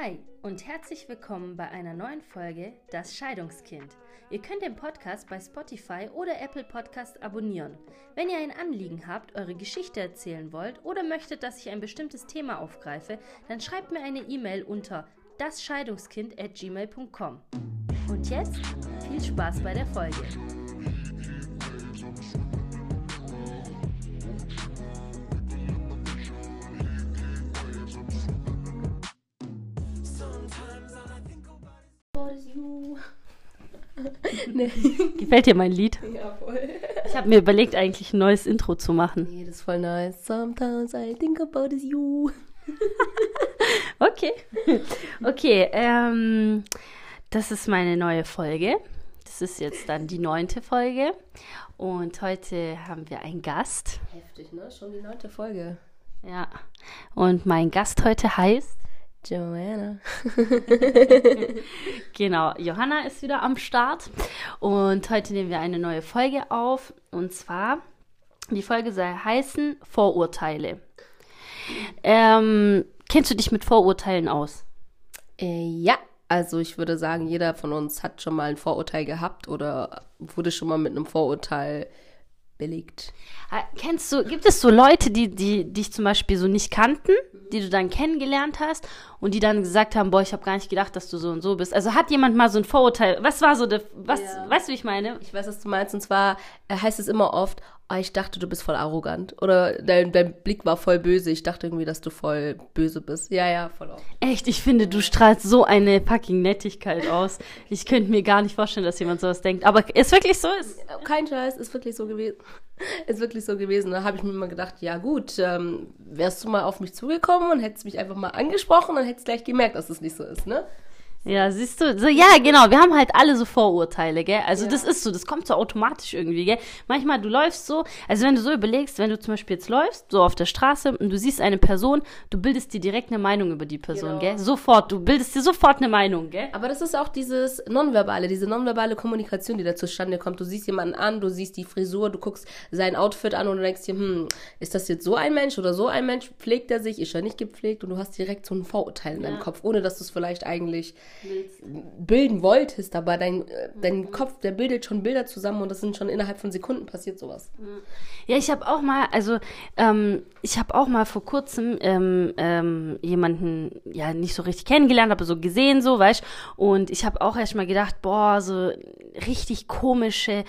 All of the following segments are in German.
Hi und herzlich willkommen bei einer neuen Folge Das Scheidungskind. Ihr könnt den Podcast bei Spotify oder Apple Podcast abonnieren. Wenn ihr ein Anliegen habt, eure Geschichte erzählen wollt oder möchtet, dass ich ein bestimmtes Thema aufgreife, dann schreibt mir eine E-Mail unter dasscheidungskind@gmail.com. Und jetzt viel Spaß bei der Folge. Nee. Gefällt dir mein Lied? Ja, voll. Ich habe mir überlegt, eigentlich ein neues Intro zu machen. Nee, das ist voll nice. Sometimes I think about is you. Okay. Okay, ähm, das ist meine neue Folge. Das ist jetzt dann die neunte Folge. Und heute haben wir einen Gast. Heftig, ne? Schon die neunte Folge. Ja. Und mein Gast heute heißt. Joanna. Genau, Johanna ist wieder am Start. Und heute nehmen wir eine neue Folge auf. Und zwar, die Folge soll heißen Vorurteile. Ähm, kennst du dich mit Vorurteilen aus? Äh, ja, also ich würde sagen, jeder von uns hat schon mal ein Vorurteil gehabt oder wurde schon mal mit einem Vorurteil belegt. Ha- Kennst du, gibt es so Leute, die, die dich zum Beispiel so nicht kannten, die du dann kennengelernt hast und die dann gesagt haben, boah, ich habe gar nicht gedacht, dass du so und so bist. Also hat jemand mal so ein Vorurteil, was war so der, was, Ja. weißt du, wie ich meine? Ich weiß, was du meinst. Und zwar äh, heißt es immer oft, oh, ich dachte, du bist voll arrogant. Oder dein, dein Blick war voll böse. Ich dachte irgendwie, dass du voll böse bist. Ja, ja, voll oft. Echt, ich finde, du strahlst so eine fucking Nettigkeit aus. Ich könnte mir gar nicht vorstellen, dass jemand sowas denkt. Aber ist wirklich so? Ist, Kein Scheiß, ist wirklich so gewesen. Ist wirklich so gewesen. Da habe ich mir mal gedacht, ja gut, ähm, wärst du mal auf mich zugekommen und hättest mich einfach mal angesprochen, dann hättest du gleich gemerkt, dass es nicht so ist, ne? Ja, siehst du, so, ja, genau, wir haben halt alle so Vorurteile, gell? Also Ja. das ist so, das kommt so automatisch irgendwie, gell? Manchmal, du läufst so, also wenn du so überlegst, wenn du zum Beispiel jetzt läufst, so auf der Straße und du siehst eine Person, du bildest dir direkt eine Meinung über die Person, Genau. gell? Sofort, du bildest dir sofort eine Meinung, gell? Aber das ist auch dieses Nonverbale, diese nonverbale Kommunikation, die da zustande kommt. Du siehst jemanden an, du siehst die Frisur, du guckst sein Outfit an und du denkst dir, hm, ist das jetzt so ein Mensch oder so ein Mensch? Pflegt er sich? Ist er nicht gepflegt? Und du hast direkt so ein Vorurteil in deinem Ja. Kopf, ohne dass du es vielleicht eigentlich bilden wolltest, aber dein, äh, dein Kopf, der bildet schon Bilder zusammen und das sind schon innerhalb von Sekunden passiert sowas. Ja, ich habe auch mal, also ähm, ich habe auch mal vor kurzem ähm, ähm, jemanden ja nicht so richtig kennengelernt, aber so gesehen, so, weißt Und ich habe auch erst mal gedacht, boah, so richtig komische,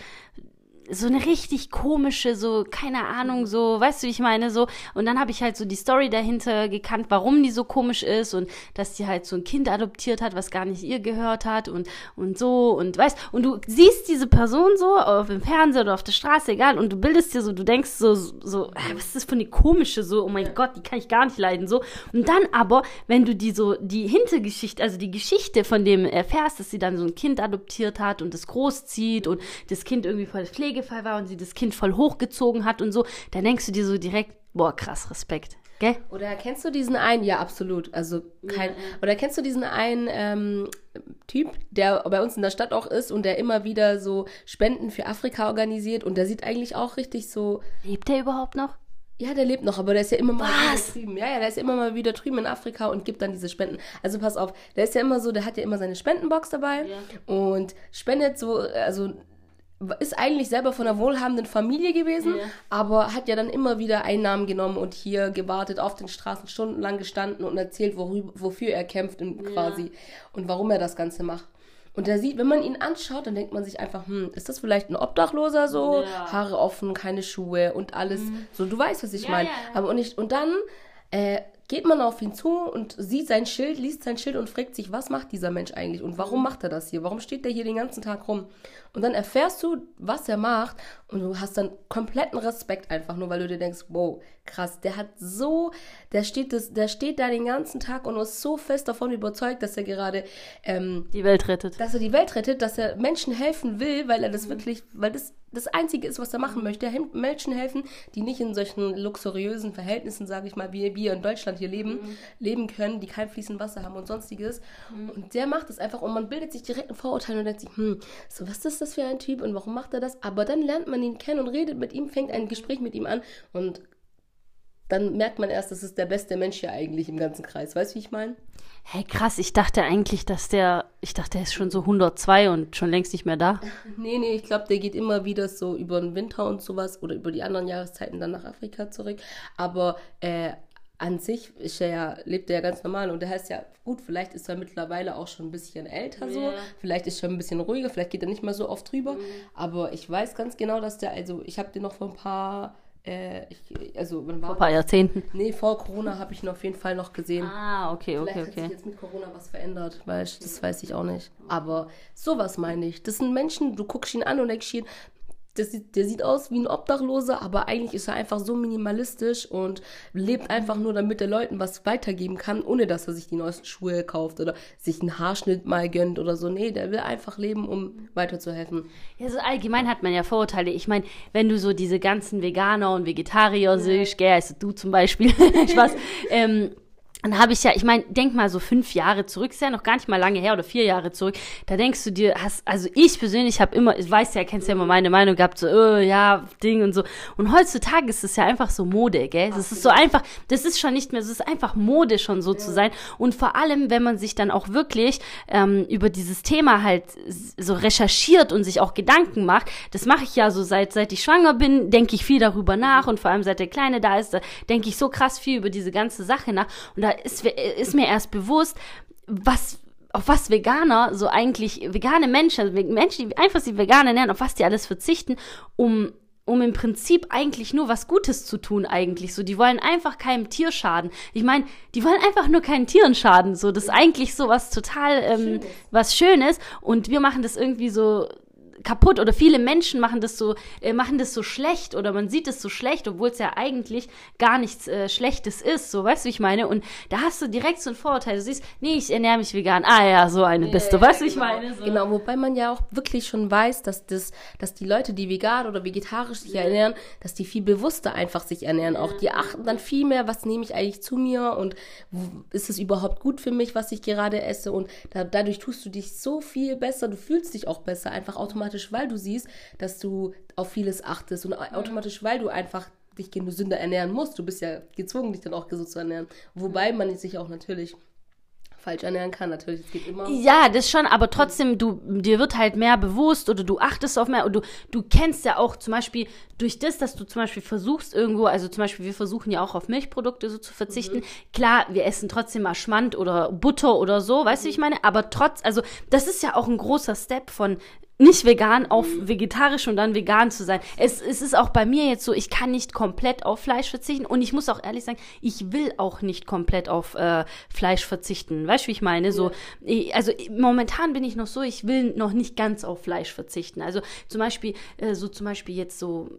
so eine richtig komische, so, keine Ahnung, so, weißt du, wie ich meine, so. Und dann habe ich halt so die Story dahinter gekannt, warum die so komisch ist und dass die halt so ein Kind adoptiert hat, was gar nicht ihr gehört hat und, und so und weißt, und du siehst diese Person so auf dem Fernseher oder auf der Straße, egal, und du bildest dir so, du denkst so, so, was ist das für eine komische, so, oh mein Gott, die kann ich gar nicht leiden, so. Und dann aber, wenn du die so, die Hintergeschichte, also die Geschichte von dem erfährst, dass sie dann so ein Kind adoptiert hat und das großzieht und das Kind irgendwie voll Pflegefall war und sie das Kind voll hochgezogen hat und so, dann denkst du dir so direkt, boah, krass, Respekt, gell? Oder kennst du diesen einen? Ja, absolut. Also kein. Oder kennst du diesen einen ähm, Typ, der bei uns in der Stadt auch ist und der immer wieder so Spenden für Afrika organisiert und der sieht eigentlich auch richtig so. Lebt der überhaupt noch? Ja, der lebt noch, aber der ist ja immer mal Was? wieder drüben. Ja, ja, der ist immer mal wieder drüben in Afrika und gibt dann diese Spenden. Also pass auf, der ist ja immer so, der hat ja immer seine Spendenbox dabei und spendet so, also ist eigentlich selber von einer wohlhabenden Familie gewesen, Ja. aber hat ja dann immer wieder Einnahmen genommen und hier gewartet, auf den Straßen stundenlang gestanden und erzählt, worüber, wofür er kämpft und quasi und warum er das Ganze macht. Und der sieht, wenn man ihn anschaut, dann denkt man sich einfach, hm, ist das vielleicht ein Obdachloser so? Ja. Haare offen, keine Schuhe und alles. So, du weißt, was ich meine. Aber und, nicht, und dann äh, geht man auf ihn zu und sieht sein Schild, liest sein Schild und fragt sich, was macht dieser Mensch eigentlich und warum Mhm. macht er das hier? Warum steht der hier den ganzen Tag rum? Und dann erfährst du, was er macht und du hast dann kompletten Respekt einfach nur, weil du dir denkst, wow, krass, der hat so, der steht, das, der steht da den ganzen Tag und ist so fest davon überzeugt, dass er gerade ähm, Die Welt rettet. dass er die Welt rettet, dass er Menschen helfen will, weil er das wirklich, weil das das Einzige ist, was er machen möchte. Er hem- Menschen helfen, die nicht in solchen luxuriösen Verhältnissen, sage ich mal, wie wir in Deutschland hier leben, leben können, die kein fließend Wasser haben und sonstiges. Und der macht es einfach und man bildet sich direkt ein Vorurteil und denkt sich, hm, so was ist das für ein Typ und warum macht er das? Aber dann lernt man ihn kennen und redet mit ihm, fängt ein Gespräch mit ihm an und dann merkt man erst, das ist der beste Mensch hier eigentlich im ganzen Kreis. Weißt du, wie ich meine? Hey, krass, ich dachte eigentlich, dass der, ich dachte, der ist schon so 102 und schon längst nicht mehr da. Nee, nee, ich glaube, der geht immer wieder so über den Winter und sowas oder über die anderen Jahreszeiten dann nach Afrika zurück. Aber äh, an sich ist er ja, lebt er ja ganz normal und der heißt ja, gut, vielleicht ist er mittlerweile auch schon ein bisschen älter so, vielleicht ist er ein bisschen ruhiger, vielleicht geht er nicht mehr so oft drüber, Mhm. aber ich weiß ganz genau, dass der, also ich habe den noch vor ein paar, äh, ich, also wann war Vor ein paar Jahrzehnten. Nee, vor Corona habe ich ihn auf jeden Fall noch gesehen. Ah, okay, Vielleicht okay, hat sich okay. jetzt mit Corona was verändert, weil ich, das weiß ich auch nicht. Aber sowas meine ich. Das sind Menschen, du guckst ihn an und denkst ihn, das sieht, der sieht aus wie ein Obdachloser, aber eigentlich ist er einfach so minimalistisch und lebt einfach nur, damit er Leuten was weitergeben kann, ohne dass er sich die neuesten Schuhe kauft oder sich einen Haarschnitt mal gönnt oder so. Nee, der will einfach leben, um weiterzuhelfen. Ja, so allgemein hat man ja Vorurteile. Ich meine, wenn du so diese ganzen Veganer und Vegetarier siehst, gell, also du zum Beispiel, Spaß, ähm, dann habe ich ja, ich meine, denk mal so fünf Jahre zurück, ist ja noch gar nicht mal lange her oder vier Jahre zurück, da denkst du dir, hast, also ich persönlich habe immer, ich weiß ja, kennst ja immer meine Meinung gehabt, so, äh, ja, Ding und so. Und heutzutage ist es ja einfach so Mode, gell? Das ist so einfach, das ist schon nicht mehr, es ist einfach Mode schon so zu sein. Und vor allem, wenn man sich dann auch wirklich ähm, über dieses Thema halt so recherchiert und sich auch Gedanken macht, das mache ich ja so seit, seit ich schwanger bin, denke ich viel darüber nach und vor allem seit der Kleine da ist, da denke ich so krass viel über diese ganze Sache nach. Und da ist, ist mir erst bewusst, was auf was Veganer so eigentlich, vegane Menschen, also Menschen, die einfach sich vegan ernähren, auf was die alles verzichten, um um im Prinzip eigentlich nur was Gutes zu tun eigentlich. So die wollen einfach keinem Tier schaden. Ich meine die wollen einfach nur keinen Tieren schaden. So das ist eigentlich so was total ähm, was Schönes. Und wir machen das irgendwie so kaputt oder viele Menschen machen das so äh, machen das so schlecht oder man sieht es so schlecht, obwohl es ja eigentlich gar nichts äh, Schlechtes ist, so weißt du, wie ich meine? Und da hast du direkt so ein Vorurteil. Du siehst, nee, ich ernähre mich vegan. Ah ja, so eine bist du, weißt du, wie ich genau. meine? So. Genau, wobei man ja auch wirklich schon weiß, dass das, dass die Leute, die vegan oder vegetarisch sich ernähren, dass die viel bewusster einfach sich ernähren. Auch die achten dann viel mehr, was nehme ich eigentlich zu mir und ist es überhaupt gut für mich, was ich gerade esse und da, dadurch tust du dich so viel besser, du fühlst dich auch besser, einfach automatisch, weil du siehst, dass du auf vieles achtest und au- automatisch, weil du einfach dich gesünder ernähren musst. Du bist ja gezwungen, dich dann auch gesund zu ernähren. Wobei man sich auch natürlich falsch ernähren kann. Natürlich, es geht immer. Ja, das schon, aber trotzdem, du, dir wird halt mehr bewusst oder du achtest auf mehr und du, du kennst ja auch zum Beispiel durch das, dass du zum Beispiel versuchst irgendwo, also zum Beispiel wir versuchen ja auch auf Milchprodukte so zu verzichten. Klar, wir essen trotzdem mal Schmand oder Butter oder so, weißt du, wie ich meine? Aber trotz, also das ist ja auch ein großer Step von nicht vegan auf vegetarisch und dann vegan zu sein. Es, es ist auch bei mir jetzt so, ich kann nicht komplett auf Fleisch verzichten und ich muss auch ehrlich sagen, ich will auch nicht komplett auf äh, Fleisch verzichten. Weißt du, wie ich meine? So, ich, also momentan bin ich noch so, ich will noch nicht ganz auf Fleisch verzichten. Also zum Beispiel, äh, so zum Beispiel jetzt so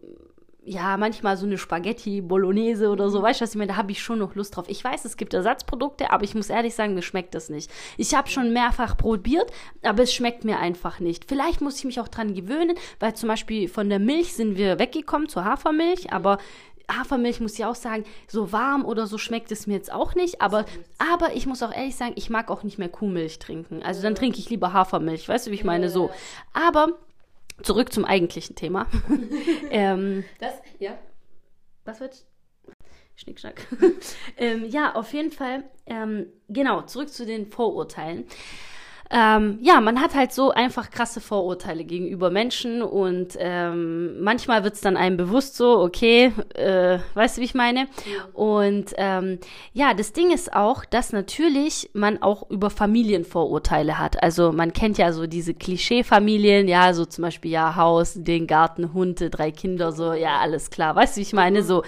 ja, manchmal so eine Spaghetti Bolognese oder so, weißt du, was ich meine, da habe ich schon noch Lust drauf. Ich weiß, es gibt Ersatzprodukte, aber ich muss ehrlich sagen, mir schmeckt das nicht. Ich habe schon mehrfach probiert, aber es schmeckt mir einfach nicht. Vielleicht muss ich mich auch dran gewöhnen, weil zum Beispiel von der Milch sind wir weggekommen zur Hafermilch, aber Hafermilch muss ich auch sagen, so warm oder so schmeckt es mir jetzt auch nicht, aber, aber ich muss auch ehrlich sagen, ich mag auch nicht mehr Kuhmilch trinken. Also dann trinke ich lieber Hafermilch, weißt du, wie ich meine, so. Aber zurück zum eigentlichen Thema. ähm, Das, ja. was wird? Schnickschnack. ähm, ja, auf jeden Fall. Ähm, genau, zurück zu den Vorurteilen. Ähm, ja, man hat halt so einfach krasse Vorurteile gegenüber Menschen und ähm, manchmal wird's dann einem bewusst so, okay, äh, weißt du, wie ich meine? Und ähm, ja, das Ding ist auch, dass natürlich man auch über Familien Vorurteile hat. Also man kennt ja so diese Klischee-Familien, ja, so zum Beispiel ja Haus, den Garten, Hunde, drei Kinder, so, ja, alles klar, weißt du, wie ich meine? So.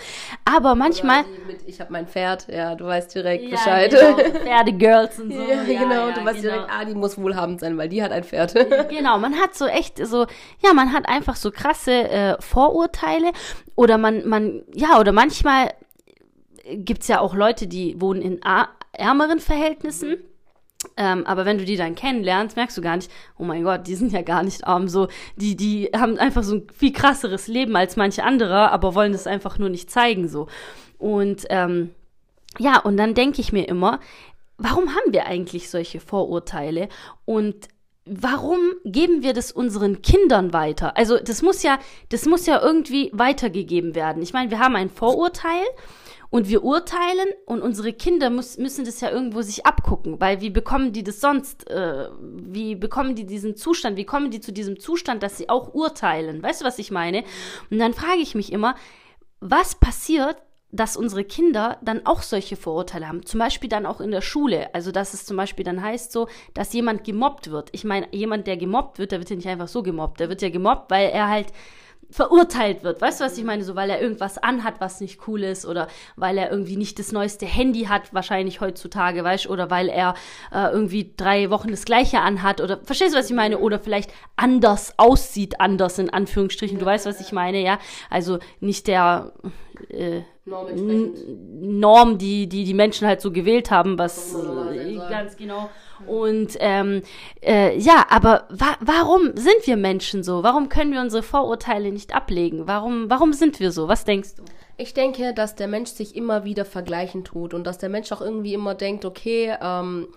Aber manchmal. Mit, ich habe mein Pferd, ja, du weißt direkt Ja, Bescheid. Genau, Pferdegirls und so. Ja, genau, du weißt genau. direkt, ah, die muss wohlhabend sein, weil die hat ein Pferd. Genau, man hat so echt so, ja, man hat einfach so krasse äh, Vorurteile oder man, man, ja, oder manchmal gibt's ja auch Leute, die wohnen in ärmeren Verhältnissen. Ähm, aber wenn du die dann kennenlernst, merkst du gar nicht, oh mein Gott, die sind ja gar nicht arm. So, die, die haben einfach so ein viel krasseres Leben als manche andere, aber wollen das einfach nur nicht zeigen. so. Und ähm, ja, und dann denke ich mir immer, warum haben wir eigentlich solche Vorurteile? Und warum geben wir das unseren Kindern weiter? Also das muss ja, das muss ja irgendwie weitergegeben werden. Ich meine, wir haben ein Vorurteil und wir urteilen und unsere Kinder muss, müssen das ja irgendwo sich abgucken, weil wie bekommen die das sonst, äh, wie bekommen die diesen Zustand, wie kommen die zu diesem Zustand, dass sie auch urteilen? Weißt du, was ich meine? Und dann frage ich mich immer, was passiert, dass unsere Kinder dann auch solche Vorurteile haben. Zum Beispiel dann auch in der Schule. Also, dass es zum Beispiel dann heißt so, dass jemand gemobbt wird. Ich meine, jemand, der gemobbt wird, der wird ja nicht einfach so gemobbt. Der wird ja gemobbt, weil er halt verurteilt wird. Weißt du, was ich meine? So, weil er irgendwas anhat, was nicht cool ist oder weil er irgendwie nicht das neueste Handy hat, wahrscheinlich heutzutage, weißt du, oder weil er äh, irgendwie drei Wochen das gleiche anhat oder, verstehst du, was ich meine? Oder vielleicht anders aussieht, anders in Anführungsstrichen. Du weißt, was ich meine, ja? Also nicht der, äh, Norm, die, die die Menschen halt so gewählt haben, was äh, ganz genau. Und ähm, äh, ja, aber wa warum sind wir Menschen so? Warum können wir unsere Vorurteile nicht ablegen? Warum, warum sind wir so? Was denkst du? Ich denke, dass der Mensch sich immer wieder vergleichen tut und dass der Mensch auch irgendwie immer denkt, okay, ähm,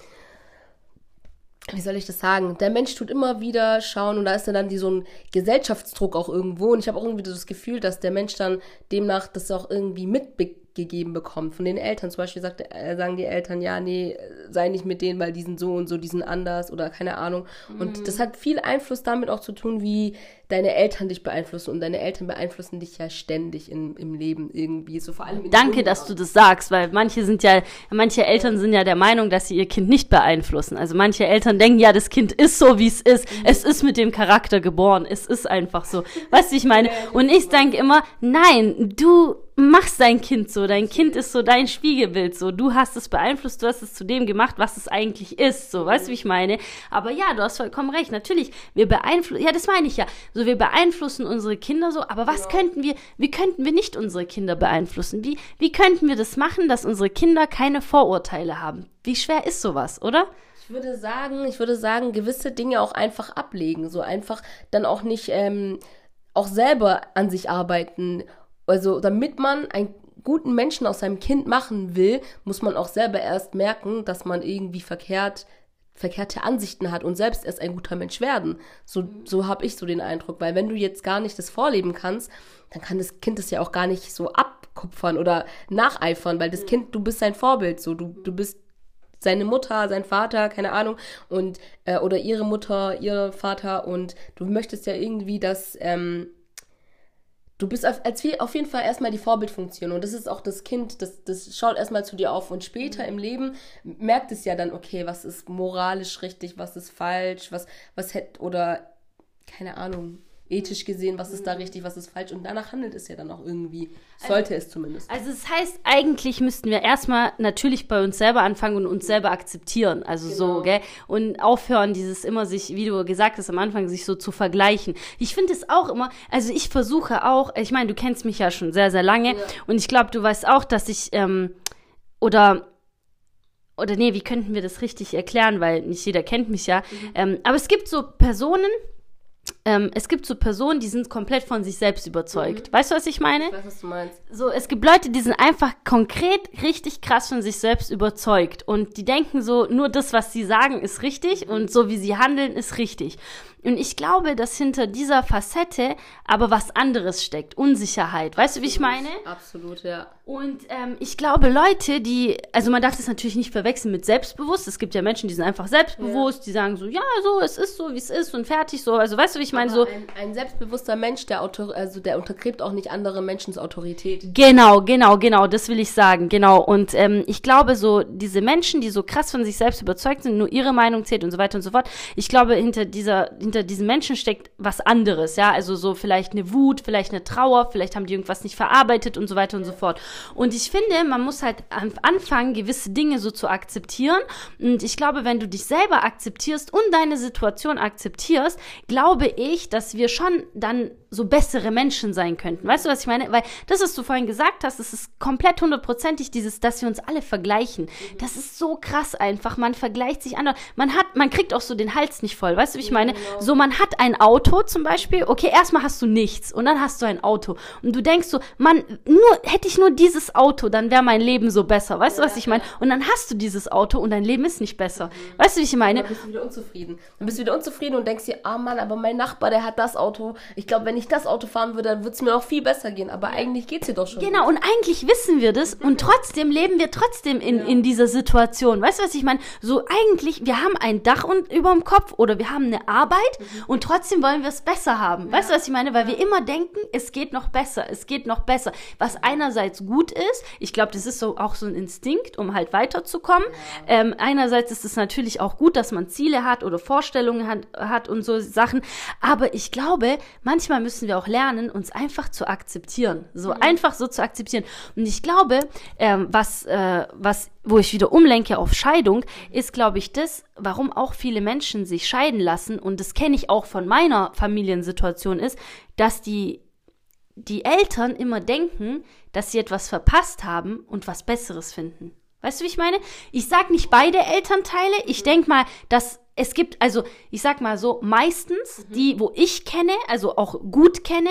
wie soll ich das sagen? Der Mensch tut immer wieder schauen und da ist dann die, so ein Gesellschaftsdruck auch irgendwo und ich habe auch irgendwie das Gefühl, dass der Mensch dann demnach das auch irgendwie mitbekommt gegeben bekommt. Von den Eltern zum Beispiel sagt, äh, sagen die Eltern, ja, nee, sei nicht mit denen, weil die sind so und so, die sind anders oder keine Ahnung. Mhm. Und das hat viel Einfluss damit auch zu tun, wie deine Eltern dich beeinflussen. Und deine Eltern beeinflussen dich ja ständig in, im Leben irgendwie. So vor allem Danke, dass du das sagst, weil manche sind ja, manche Eltern sind ja der Meinung, dass sie ihr Kind nicht beeinflussen. Also manche Eltern denken, ja, das Kind ist so, wie es ist. Mhm. Es ist mit dem Charakter geboren. Es ist einfach so. Weißt du, ich meine? Und ich denke immer, nein, du machst dein Kind so. Dein Kind ist so dein Spiegelbild so. Du hast es beeinflusst, du hast es zu dem gemacht, was es eigentlich ist. So, weißt du, wie ich meine? Aber ja, du hast vollkommen recht. Natürlich, wir beeinflussen, ja, das meine ich ja. So, wir beeinflussen unsere Kinder so, aber was ja. könnten wir, wie könnten wir nicht unsere Kinder beeinflussen? Wie, wie könnten wir das machen, dass unsere Kinder keine Vorurteile haben? Wie schwer ist sowas, oder? Ich würde sagen, ich würde sagen, gewisse Dinge auch einfach ablegen. So einfach dann auch nicht, ähm, auch selber an sich arbeiten also damit man einen guten Menschen aus seinem Kind machen will, muss man auch selber erst merken, dass man irgendwie verkehrt verkehrte Ansichten hat und selbst erst ein guter Mensch werden. So, so habe ich so den Eindruck, weil wenn du jetzt gar nicht das vorleben kannst, dann kann das Kind das ja auch gar nicht so abkupfern oder nacheifern, weil das Kind, du bist sein Vorbild, so. Du, du bist seine Mutter, sein Vater, keine Ahnung, und äh, oder ihre Mutter, ihr Vater und du möchtest ja irgendwie, dass ähm, du bist auf, als, auf jeden Fall erstmal die Vorbildfunktion und das ist auch das Kind, das, das schaut erstmal zu dir auf und später im Leben merkt es ja dann, okay, was ist moralisch richtig, was ist falsch, was, was hätte, oder keine Ahnung, ethisch gesehen, was ist da richtig, was ist falsch. Und danach handelt es ja dann auch irgendwie. Sollte also, es zumindest. Also es das heißt, eigentlich müssten wir erstmal natürlich bei uns selber anfangen und uns selber akzeptieren. Also genau. so, gell? Und aufhören, dieses immer sich, wie du gesagt hast am Anfang, sich so zu vergleichen. Ich finde es auch immer, also ich versuche auch, ich meine, du kennst mich ja schon sehr, sehr lange ja. und ich glaube, du weißt auch, dass ich, ähm, oder oder nee, wie könnten wir das richtig erklären, weil nicht jeder kennt mich ja. Mhm. Ähm, aber es gibt so Personen, ähm, es gibt so Personen, die sind komplett von sich selbst überzeugt. Mhm. Weißt du, was ich meine? Ich weiß, was du meinst. So, es gibt Leute, die sind einfach konkret richtig krass von sich selbst überzeugt. Und die denken so, nur das, was sie sagen, ist richtig mhm. und so wie sie handeln, ist richtig. Und ich glaube, dass hinter dieser Facette aber was anderes steckt. Unsicherheit. Weißt du, wie ich meine? Absolut, ja. Und ähm, ich glaube, Leute, die, also man darf das natürlich nicht verwechseln mit selbstbewusst. Es gibt ja Menschen, die sind einfach selbstbewusst, ja. die sagen so, ja, so, es ist so, wie es ist und fertig so. Also weißt du, wie ich meine? So ein, ein, selbstbewusster Mensch, der Autor, also der untergräbt auch nicht andere Menschens Autorität. Genau, genau, genau, das will ich sagen, genau. Und ähm, ich glaube, so diese Menschen, die so krass von sich selbst überzeugt sind, nur ihre Meinung zählt und so weiter und so fort. Ich glaube, hinter dieser, hinter diesen Menschen steckt was anderes, ja. Also so vielleicht eine Wut, vielleicht eine Trauer, vielleicht haben die irgendwas nicht verarbeitet und so weiter und so fort. Und ich finde, man muss halt anfangen, gewisse Dinge so zu akzeptieren. Und ich glaube, wenn du dich selber akzeptierst und deine Situation akzeptierst, glaube ich, dass wir schon dann so bessere Menschen sein könnten. Weißt du, was ich meine? Weil das, was du vorhin gesagt hast, das ist komplett hundertprozentig dieses, dass wir uns alle vergleichen. Das ist so krass einfach. Man vergleicht sich anderen. Man hat, man kriegt auch so den Hals nicht voll. Weißt du, wie ich meine? Genau. So, man hat ein Auto zum Beispiel. Okay, erstmal hast du nichts und dann hast du ein Auto. Und du denkst so, man, nur, hätte ich nur dieses Auto, dann wäre mein Leben so besser. Weißt du, was ich meine? Und dann hast du dieses Auto und dein Leben ist nicht besser. Weißt du, wie ich meine? Dann bist du wieder unzufrieden. Dann bist du wieder unzufrieden und denkst dir, ah oh Mann, aber mein Nachbar, der hat das Auto. Ich glaube, wenn ich ich das Auto fahren würde, dann würde es mir auch viel besser gehen. Aber eigentlich geht es dir doch schon. Genau, und eigentlich wissen wir das und trotzdem leben wir trotzdem in, in dieser Situation. Weißt du, was ich meine? So eigentlich, wir haben ein Dach und, über dem Kopf oder wir haben eine Arbeit und trotzdem wollen wir es besser haben. Weißt du, was ich meine? Weil wir immer denken, es geht noch besser, es geht noch besser. Was einerseits gut ist, ich glaube, das ist so auch so ein Instinkt, um halt weiterzukommen. Ähm, einerseits ist es natürlich auch gut, dass man Ziele hat oder Vorstellungen hat, hat und so Sachen. Aber ich glaube, manchmal müssen wir auch lernen, uns einfach zu akzeptieren. So einfach so zu akzeptieren. Und ich glaube, ähm, was, äh, was, wo ich wieder umlenke auf Scheidung, ist, glaube ich, das, warum auch viele Menschen sich scheiden lassen. Und das kenne ich auch von meiner Familiensituation ist, dass die die Eltern immer denken, dass sie etwas verpasst haben und was Besseres finden. Weißt du, wie ich meine? Ich sag nicht beide Elternteile. Ich denk mal, dass es gibt, also ich sag mal so, meistens die, wo ich kenne, also auch gut kenne,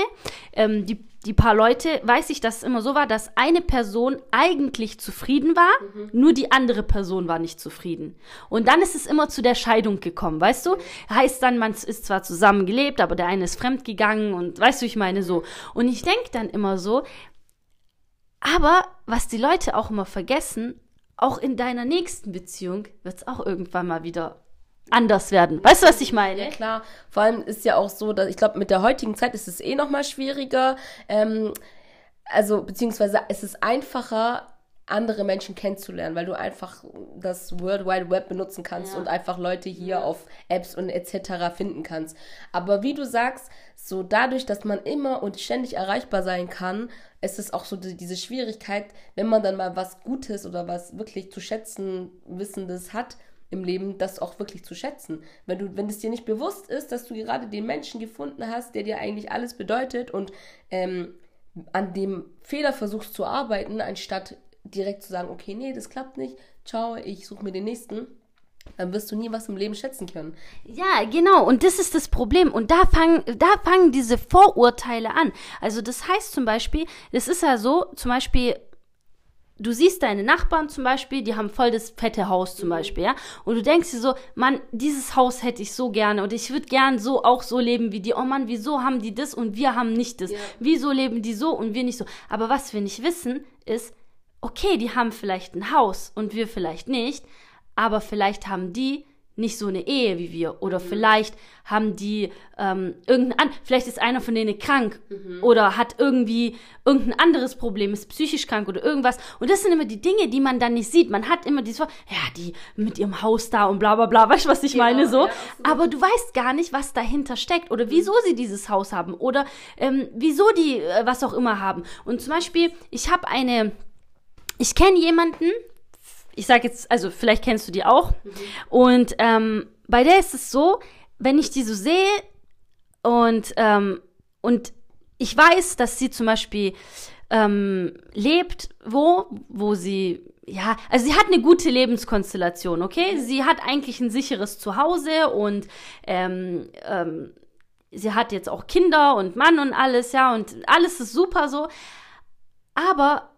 ähm, die, die paar Leute, weiß ich, dass es immer so war, dass eine Person eigentlich zufrieden war, nur die andere Person war nicht zufrieden. Und dann ist es immer zu der Scheidung gekommen, weißt du? Heißt dann, man ist zwar zusammen gelebt, aber der eine ist fremdgegangen und weißt du, ich meine so. Und ich denk dann immer so, aber was die Leute auch immer vergessen, auch in deiner nächsten Beziehung wird es auch irgendwann mal wieder anders werden. Weißt du, was ich meine? Ja, klar. Vor allem ist ja auch so, dass ich glaube, mit der heutigen Zeit ist es eh noch mal schwieriger. Ähm, also, beziehungsweise es ist einfacher, andere Menschen kennenzulernen, weil du einfach das World Wide Web benutzen kannst Ja. und einfach Leute hier auf Apps und etc. finden kannst. Aber wie du sagst, so dadurch, dass man immer und ständig erreichbar sein kann, ist es auch so die, diese Schwierigkeit, wenn man dann mal was Gutes oder was wirklich zu schätzen Wissendes hat im Leben, das auch wirklich zu schätzen. Wenn du, wenn es dir nicht bewusst ist, dass du gerade den Menschen gefunden hast, der dir eigentlich alles bedeutet und ähm, an dem Fehler versuchst zu arbeiten, anstatt direkt zu sagen, okay, nee, das klappt nicht, ciao, ich suche mir den nächsten, dann wirst du nie was im Leben schätzen können. Ja, genau. Und das ist das Problem. Und da fangen, da fangen diese Vorurteile an. Also das heißt zum Beispiel, das ist ja so, zum Beispiel, du siehst deine Nachbarn zum Beispiel, die haben voll das fette Haus zum Beispiel, ja. Und du denkst dir so, Mann, dieses Haus hätte ich so gerne und ich würde gern so auch so leben wie die. Oh Mann, wieso haben die das und wir haben nicht das? Ja. Wieso leben die so und wir nicht so? Aber was wir nicht wissen, ist, okay, die haben vielleicht ein Haus und wir vielleicht nicht, aber vielleicht haben die nicht so eine Ehe wie wir. Oder vielleicht haben die ähm, irgendein an vielleicht ist einer von denen krank oder hat irgendwie irgendein anderes Problem ist psychisch krank oder irgendwas. Und das sind immer die Dinge die man dann nicht sieht. Man hat immer dieses ja die mit ihrem Haus da und bla bla bla. Weißt du was ich meine so? ja, aber du weißt gar nicht was dahinter steckt oder wieso sie dieses Haus haben oder ähm, wieso die äh, was auch immer haben. Und zum Beispiel ich habe eine ich kenne jemanden, ich sage jetzt, also vielleicht kennst du die auch. Und ähm, bei der ist es so, wenn ich die so sehe und, ähm, und ich weiß, dass sie zum Beispiel ähm, lebt, wo, wo sie, ja, also sie hat eine gute Lebenskonstellation, okay? Sie hat eigentlich ein sicheres Zuhause und ähm, ähm, sie hat jetzt auch Kinder und Mann und alles, ja, und alles ist super so. Aber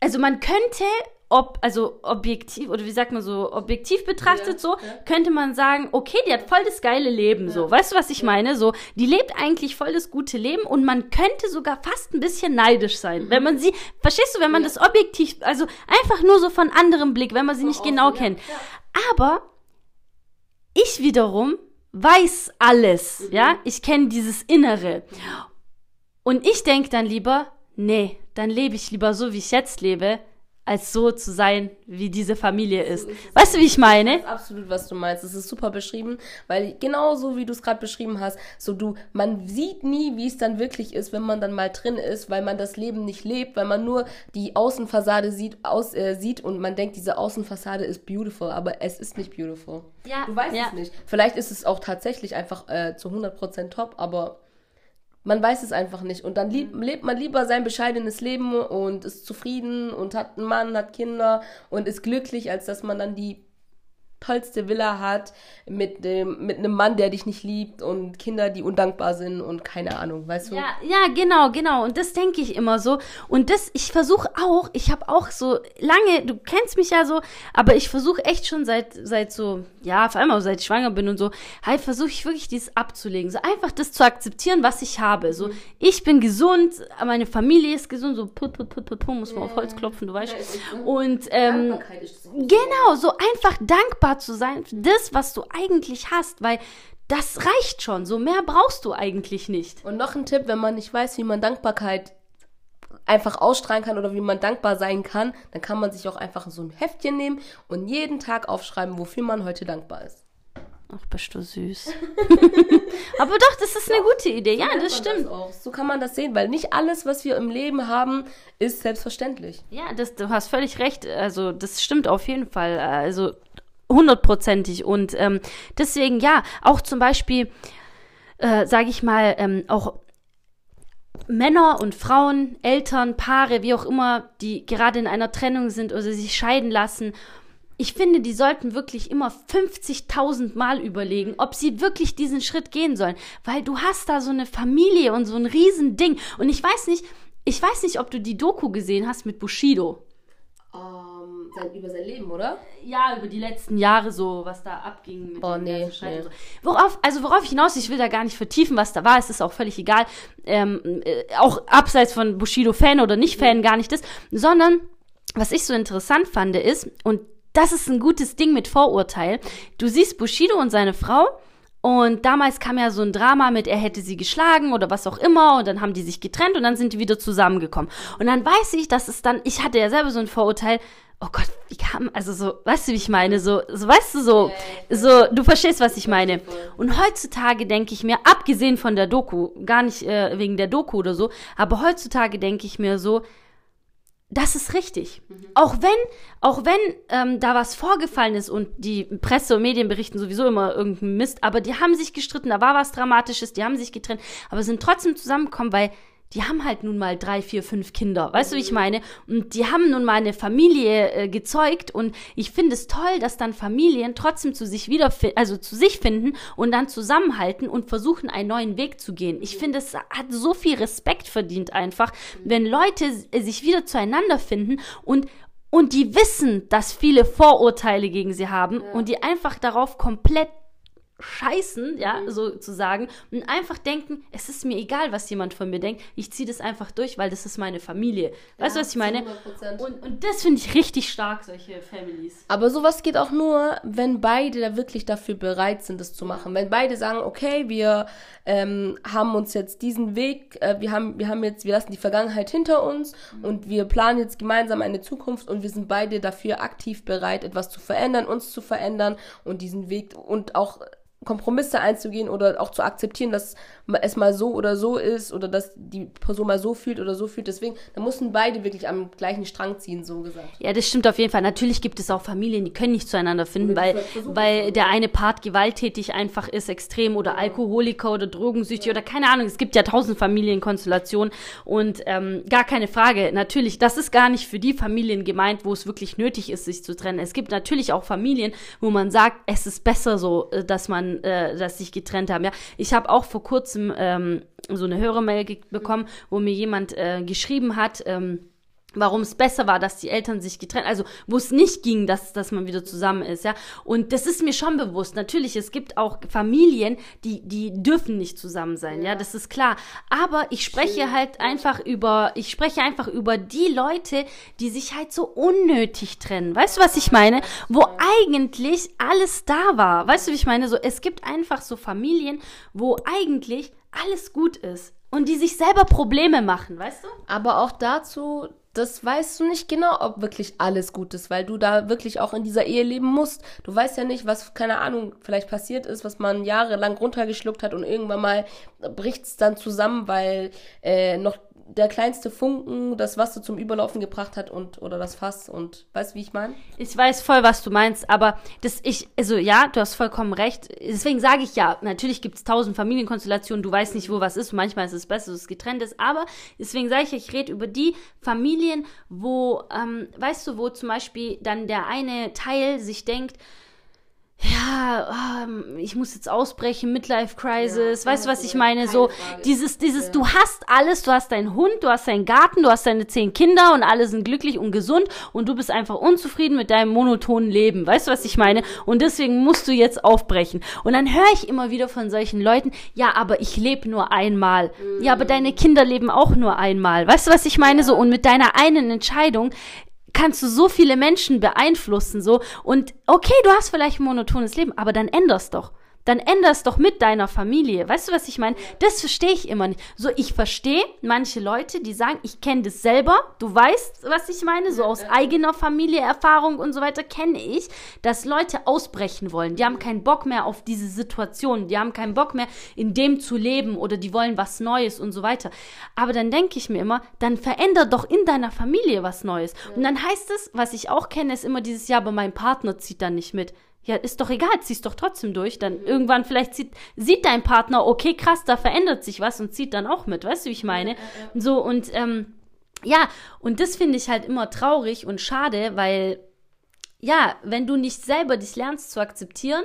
also man könnte, ob, also objektiv, oder wie sagt man so, objektiv betrachtet Ja, so, ja. könnte man sagen, okay, die hat voll das geile Leben, so. Weißt du, was ich meine? So, die lebt eigentlich voll das gute Leben und man könnte sogar fast ein bisschen neidisch sein, wenn man sie, verstehst du, wenn man das objektiv, also einfach nur so von anderem Blick, wenn man sie nicht außen, genau kennt. Aber ich wiederum weiß alles, ja? Ich kenne dieses Innere. Und ich denke dann lieber, nee, dann lebe ich lieber so, wie ich jetzt lebe, als so zu sein, wie diese Familie ist. Weißt du, wie ich meine? absolut, was du meinst. Es ist super beschrieben, weil genau so wie du es gerade beschrieben hast, so du, man sieht nie, wie es dann wirklich ist, wenn man dann mal drin ist, weil man das Leben nicht lebt, weil man nur die Außenfassade sieht, aus, äh, sieht und man denkt, diese Außenfassade ist beautiful, aber es ist nicht beautiful. Ja, Du weißt ja. es nicht. Vielleicht ist es auch tatsächlich einfach äh, zu 100% top, aber man weiß es einfach nicht. Und dann lieb, lebt man lieber sein bescheidenes Leben und ist zufrieden und hat einen Mann, hat Kinder und ist glücklich, als dass man dann die tollste Villa hat, mit dem, mit einem Mann, der dich nicht liebt und Kinder, die undankbar sind und keine Ahnung, weißt du? Ja, ja, genau, genau. Und das denke ich immer so. Und das, ich versuche auch, ich habe auch so lange, du kennst mich ja so, aber ich versuche echt schon seit, seit so, ja, vor allem auch seit ich schwanger bin und so, halt versuche ich wirklich dieses abzulegen. So einfach das zu akzeptieren, was ich habe. So, mhm. ich bin gesund, meine Familie ist gesund, so put, put, put, put, put muss man auf Holz klopfen, du weißt. Ja, und ähm, genau, so einfach dankbar zu sein für das, was du eigentlich hast, weil das reicht schon. So mehr brauchst du eigentlich nicht. Und noch ein Tipp, wenn man nicht weiß, wie man Dankbarkeit einfach ausstrahlen kann oder wie man dankbar sein kann, dann kann man sich auch einfach so ein Heftchen nehmen und jeden Tag aufschreiben, wofür man heute dankbar ist. Ach, bist du süß. Aber doch, das ist eine gute Idee. Ja, das stimmt. Das so kann man das sehen, weil nicht alles, was wir im Leben haben, ist selbstverständlich. Ja, das, du hast völlig recht. Also, das stimmt auf jeden Fall. Also, hundertprozentig. Und ähm, deswegen, ja, auch zum Beispiel, äh, sage ich mal, ähm, auch Männer und Frauen, Eltern, Paare, wie auch immer, die gerade in einer Trennung sind oder sich scheiden lassen. Ich finde, die sollten wirklich immer 50.000 Mal überlegen, ob sie wirklich diesen Schritt gehen sollen. Weil du hast da so eine Familie und so ein Riesending. Und ich weiß nicht, ich weiß nicht, ob du die Doku gesehen hast mit Bushido. Um, sein, über sein Leben, oder? Ja, über die letzten Jahre so, was da abging. Mit oh, nee, nee. So. Worauf, also worauf ich hinaus, ich will da gar nicht vertiefen, was da war, es ist auch völlig egal. Ähm, äh, auch abseits von Bushido-Fan oder nicht-Fan, gar nicht das, sondern was ich so interessant fand, ist, und das ist ein gutes Ding mit Vorurteil, du siehst Bushido und seine Frau, und damals kam ja so ein Drama mit, er hätte sie geschlagen oder was auch immer. Und dann haben die sich getrennt und dann sind die wieder zusammengekommen. Und dann weiß ich, dass es dann, ich hatte ja selber so ein Vorurteil, oh Gott, wie kam, also so, weißt du, wie ich meine? So, so weißt du, so, so, du verstehst, was ich meine. Und heutzutage denke ich mir, abgesehen von der Doku, gar nicht äh, wegen der Doku oder so, aber heutzutage denke ich mir so, das ist richtig. Mhm. Auch wenn, auch wenn ähm, da was vorgefallen ist und die Presse und Medien berichten sowieso immer irgendeinen Mist, aber die haben sich gestritten, da war was Dramatisches, die haben sich getrennt, aber sind trotzdem zusammengekommen, weil die haben halt nun mal drei, vier, fünf Kinder. Weißt du, wie ich meine? Und die haben nun mal eine Familie äh, gezeugt und ich finde es toll, dass dann Familien trotzdem zu sich wieder, also zu sich finden und dann zusammenhalten und versuchen, einen neuen Weg zu gehen. Ich finde, es hat so viel Respekt verdient einfach, wenn Leute sich wieder zueinander finden und und die wissen, dass viele Vorurteile gegen sie haben ja. und die einfach darauf komplett scheißen, ja, mhm. sozusagen, und einfach denken, es ist mir egal, was jemand von mir denkt, ich ziehe das einfach durch, weil das ist meine Familie. Weißt ja, du, was ich meine? Und, und das finde ich richtig stark, solche Families. Aber sowas geht auch nur, wenn beide da wirklich dafür bereit sind, das zu machen. Wenn beide sagen, okay, wir ähm, haben uns jetzt diesen Weg, äh, wir haben, wir haben jetzt, wir lassen die Vergangenheit hinter uns mhm. und wir planen jetzt gemeinsam eine Zukunft und wir sind beide dafür aktiv bereit, etwas zu verändern, uns zu verändern und diesen Weg und auch Kompromisse einzugehen oder auch zu akzeptieren, dass es mal so oder so ist oder dass die Person mal so fühlt oder so fühlt. Deswegen, da mussten beide wirklich am gleichen Strang ziehen, so gesagt. Ja, das stimmt auf jeden Fall. Natürlich gibt es auch Familien, die können nicht zueinander finden, weil, weil der eine Part gewalttätig einfach ist, extrem oder ja. Alkoholiker oder drogensüchtig ja. oder keine Ahnung. Es gibt ja tausend Familienkonstellationen und ähm, gar keine Frage. Natürlich, das ist gar nicht für die Familien gemeint, wo es wirklich nötig ist, sich zu trennen. Es gibt natürlich auch Familien, wo man sagt, es ist besser so, äh, dass man äh, dass sich getrennt haben. Ja, ich habe auch vor kurzem ähm, so eine Hörermail bekommen, wo mir jemand äh, geschrieben hat. Ähm, warum es besser war, dass die Eltern sich getrennt, also wo es nicht ging, dass, dass man wieder zusammen ist, ja. Und das ist mir schon bewusst. Natürlich, es gibt auch Familien, die, die dürfen nicht zusammen sein, ja, ja das ist klar. Aber ich spreche Schön. halt einfach über, ich spreche einfach über die Leute, die sich halt so unnötig trennen. Weißt du, was ich meine? Wo eigentlich alles da war. Weißt du, wie ich meine? So, es gibt einfach so Familien, wo eigentlich alles gut ist und die sich selber Probleme machen, weißt du? Aber auch dazu, das weißt du nicht genau, ob wirklich alles gut ist, weil du da wirklich auch in dieser Ehe leben musst. Du weißt ja nicht, was, keine Ahnung, vielleicht passiert ist, was man jahrelang runtergeschluckt hat und irgendwann mal bricht es dann zusammen, weil äh, noch der kleinste Funken das Wasser zum Überlaufen gebracht hat und oder das Fass und weißt wie ich meine? Ich weiß voll, was du meinst, aber das ich also ja, du hast vollkommen recht. Deswegen sage ich ja, natürlich gibt es tausend Familienkonstellationen, du weißt nicht, wo was ist, manchmal ist es besser, dass es getrennt ist, aber deswegen sage ich, ich rede über die Familien, wo ähm, weißt du, wo zum Beispiel dann der eine Teil sich denkt, ja, ähm, ich muss jetzt ausbrechen, Midlife Crisis, Ja, weißt du, ja, was ich ja, meine? So, Frage. dieses, dieses, Ja. du hast alles, du hast deinen Hund, du hast deinen Garten, du hast deine zehn Kinder und alle sind glücklich und gesund und du bist einfach unzufrieden mit deinem monotonen Leben, weißt du, was ich meine? Und deswegen musst du jetzt aufbrechen. Und dann höre ich immer wieder von solchen Leuten, ja, aber ich lebe nur einmal. Ja, aber deine Kinder leben auch nur einmal. Weißt du, was ich meine? So, und mit deiner einen Entscheidung kannst du so viele Menschen beeinflussen, so. Und okay, du hast vielleicht ein monotones Leben, aber dann änder's doch. Dann änder's doch mit deiner Familie. Weißt du, was ich meine? Das verstehe ich immer nicht. So, ich verstehe manche Leute, die sagen, ich kenne das selber. Du weißt, was ich meine? So aus eigener Familie, Erfahrung und so weiter kenne ich, dass Leute ausbrechen wollen. Die haben keinen Bock mehr auf diese Situation. Die haben keinen Bock mehr, in dem zu leben oder die wollen was Neues und so weiter. Aber dann denke ich mir immer, dann veränder doch in deiner Familie was Neues. Und dann heißt es, was ich auch kenne, ist immer dieses Jahr, aber mein Partner zieht dann nicht mit. Ja, ist doch egal, zieh's doch trotzdem durch. Dann irgendwann vielleicht sieht, sieht dein Partner, okay, krass, da verändert sich was und zieht dann auch mit. Weißt du, wie ich meine? So, und ähm, ja, und das finde ich halt immer traurig und schade, weil ja, wenn du nicht selber dich lernst zu akzeptieren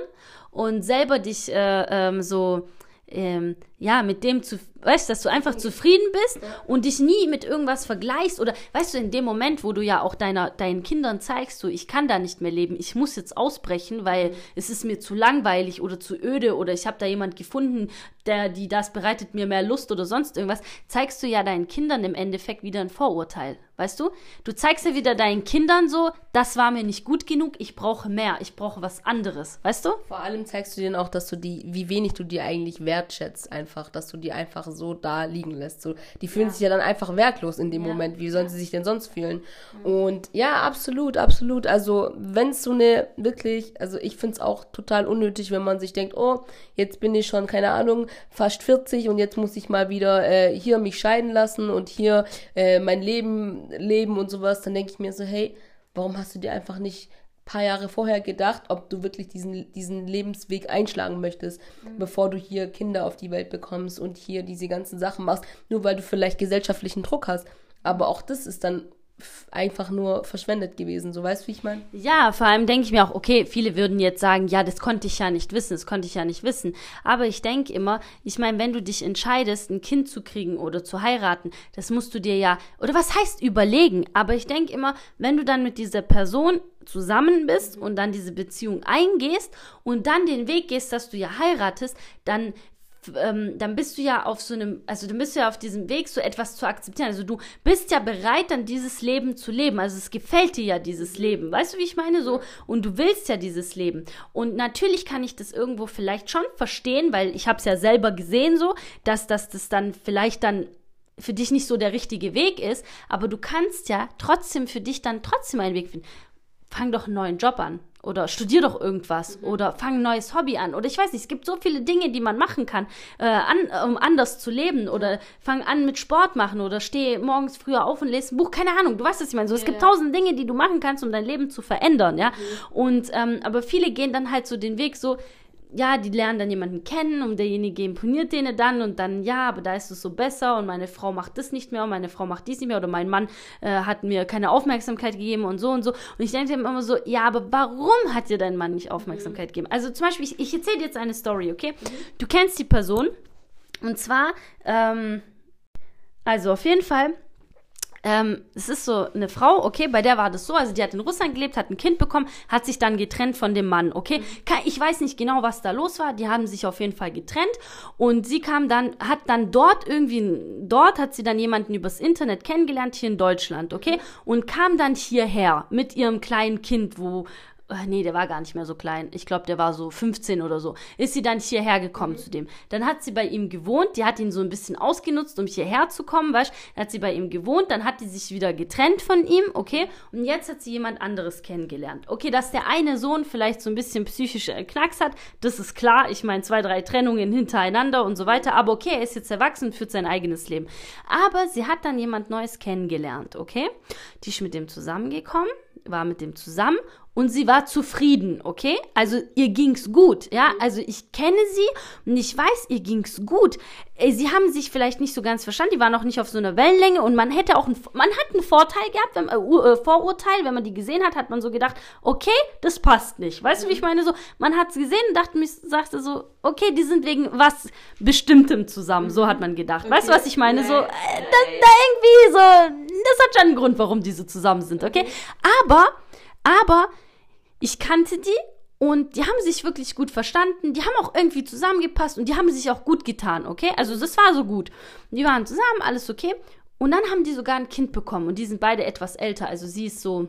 und selber dich äh, ähm, so ähm, ja mit dem zu weißt, dass du einfach zufrieden bist und dich nie mit irgendwas vergleichst oder weißt du in dem Moment, wo du ja auch deiner deinen Kindern zeigst, so ich kann da nicht mehr leben, ich muss jetzt ausbrechen, weil es ist mir zu langweilig oder zu öde oder ich habe da jemand gefunden, der die das bereitet mir mehr Lust oder sonst irgendwas, zeigst du ja deinen Kindern im Endeffekt wieder ein Vorurteil, weißt du? Du zeigst ja wieder deinen Kindern so, das war mir nicht gut genug, ich brauche mehr, ich brauche was anderes, weißt du? Vor allem zeigst du denen auch, dass du die, wie wenig du die eigentlich wertschätzt, einfach, dass du die einfach so da liegen lässt. So, die fühlen sich ja dann einfach wertlos in dem Ja. Moment. Wie sollen sie sich denn sonst fühlen? Und ja, absolut, absolut. Also, wenn es so eine wirklich, also ich finde es auch total unnötig, wenn man sich denkt, oh, jetzt bin ich schon, keine Ahnung, fast 40 und jetzt muss ich mal wieder äh, hier mich scheiden lassen und hier äh, mein Leben leben und sowas. Dann denke ich mir so, hey, warum hast du dir einfach nicht paar Jahre vorher gedacht, ob du wirklich diesen, diesen Lebensweg einschlagen möchtest, bevor du hier Kinder auf die Welt bekommst und hier diese ganzen Sachen machst, nur weil du vielleicht gesellschaftlichen Druck hast. Aber auch das ist dann einfach nur verschwendet gewesen. So weißt du, wie ich meine? Ja, vor allem denke ich mir auch, okay, viele würden jetzt sagen, ja, das konnte ich ja nicht wissen, das konnte ich ja nicht wissen. Aber ich denke immer, ich meine, wenn du dich entscheidest, ein Kind zu kriegen oder zu heiraten, das musst du dir ja, oder was heißt überlegen? Aber ich denke immer, wenn du dann mit dieser Person zusammen bist und dann diese Beziehung eingehst und dann den Weg gehst, dass du ja heiratest, dann ähm, dann bist du ja auf so einem, also dann bist du ja auf diesem Weg, so etwas zu akzeptieren. Also du bist ja bereit, dann dieses Leben zu leben. Also es gefällt dir ja dieses Leben. Weißt du, wie ich meine? So, und du willst ja dieses Leben. Und natürlich kann ich das irgendwo vielleicht schon verstehen, weil ich habe es ja selber gesehen, so, dass, dass das dann vielleicht dann für dich nicht so der richtige Weg ist, aber du kannst ja trotzdem für dich dann trotzdem einen Weg finden. Fang doch einen neuen Job an oder studier doch irgendwas oder fang ein neues Hobby an. Oder ich weiß nicht, es gibt so viele Dinge, die man machen kann, äh, an, um anders zu leben. Oder fang an mit Sport machen oder steh morgens früher auf und lese ein Buch, keine Ahnung, du weißt, was ich meine. So, es gibt tausend Dinge, die du machen kannst, um dein Leben zu verändern, ja. Und ähm, aber viele gehen dann halt so den Weg so, ja, die lernen dann jemanden kennen und derjenige imponiert denen dann und dann, ja, aber da ist es so besser und meine Frau macht das nicht mehr und meine Frau macht dies nicht mehr oder mein Mann äh, hat mir keine Aufmerksamkeit gegeben und so und so. Und ich denke mir immer so, ja, aber warum hat dir dein Mann nicht Aufmerksamkeit gegeben? Also zum Beispiel, ich, ich erzähle dir jetzt eine Story, okay? Du kennst die Person und zwar, ähm, also auf jeden Fall ähm, es ist so eine Frau, okay, bei der war das so, also die hat in Russland gelebt, hat ein Kind bekommen, hat sich dann getrennt von dem Mann, okay. Ich weiß nicht genau, was da los war, die haben sich auf jeden Fall getrennt und sie kam dann, hat dann dort irgendwie, dort hat sie dann jemanden übers Internet kennengelernt, hier in Deutschland, okay, und kam dann hierher mit ihrem kleinen Kind, wo äh, nee, der war gar nicht mehr so klein. Ich glaube, der war so 15 oder so. Ist sie dann hierher gekommen zu dem. Dann hat sie bei ihm gewohnt. Die hat ihn so ein bisschen ausgenutzt, um hierher zu kommen, weißt Dann hat sie bei ihm gewohnt. Dann hat die sich wieder getrennt von ihm, okay? Und jetzt hat sie jemand anderes kennengelernt. Okay, dass der eine Sohn vielleicht so ein bisschen psychische Knacks hat, das ist klar. Ich meine, zwei, drei Trennungen hintereinander und so weiter. Aber okay, er ist jetzt erwachsen und führt sein eigenes Leben. Aber sie hat dann jemand Neues kennengelernt, okay? Die ist mit dem zusammengekommen, war mit dem zusammen und sie war zufrieden, okay? Also ihr ging's gut, ja? Also ich kenne sie und ich weiß, ihr ging's gut. Ey, Sie haben sich vielleicht nicht so ganz verstanden, die waren noch nicht auf so einer Wellenlänge und man hätte auch, ein, man hat einen Vorteil gehabt, wenn, äh, Vorurteil, wenn man die gesehen hat, hat man so gedacht, okay, das passt nicht. Weißt du, wie ich meine? So, man hat's gesehen und dachte, mich, sagte so, okay, die sind wegen was Bestimmtem zusammen. So hat man gedacht. Okay. Weißt du, was ich meine? So, äh, da, da irgendwie so, das hat schon einen Grund, warum die so zusammen sind, okay? Aber, aber, ich kannte die und die haben sich wirklich gut verstanden. Die haben auch irgendwie zusammengepasst und die haben sich auch gut getan, okay? Also das war so gut. Die waren zusammen, alles okay. Und dann haben die sogar ein Kind bekommen und die sind beide etwas älter. Also sie ist so,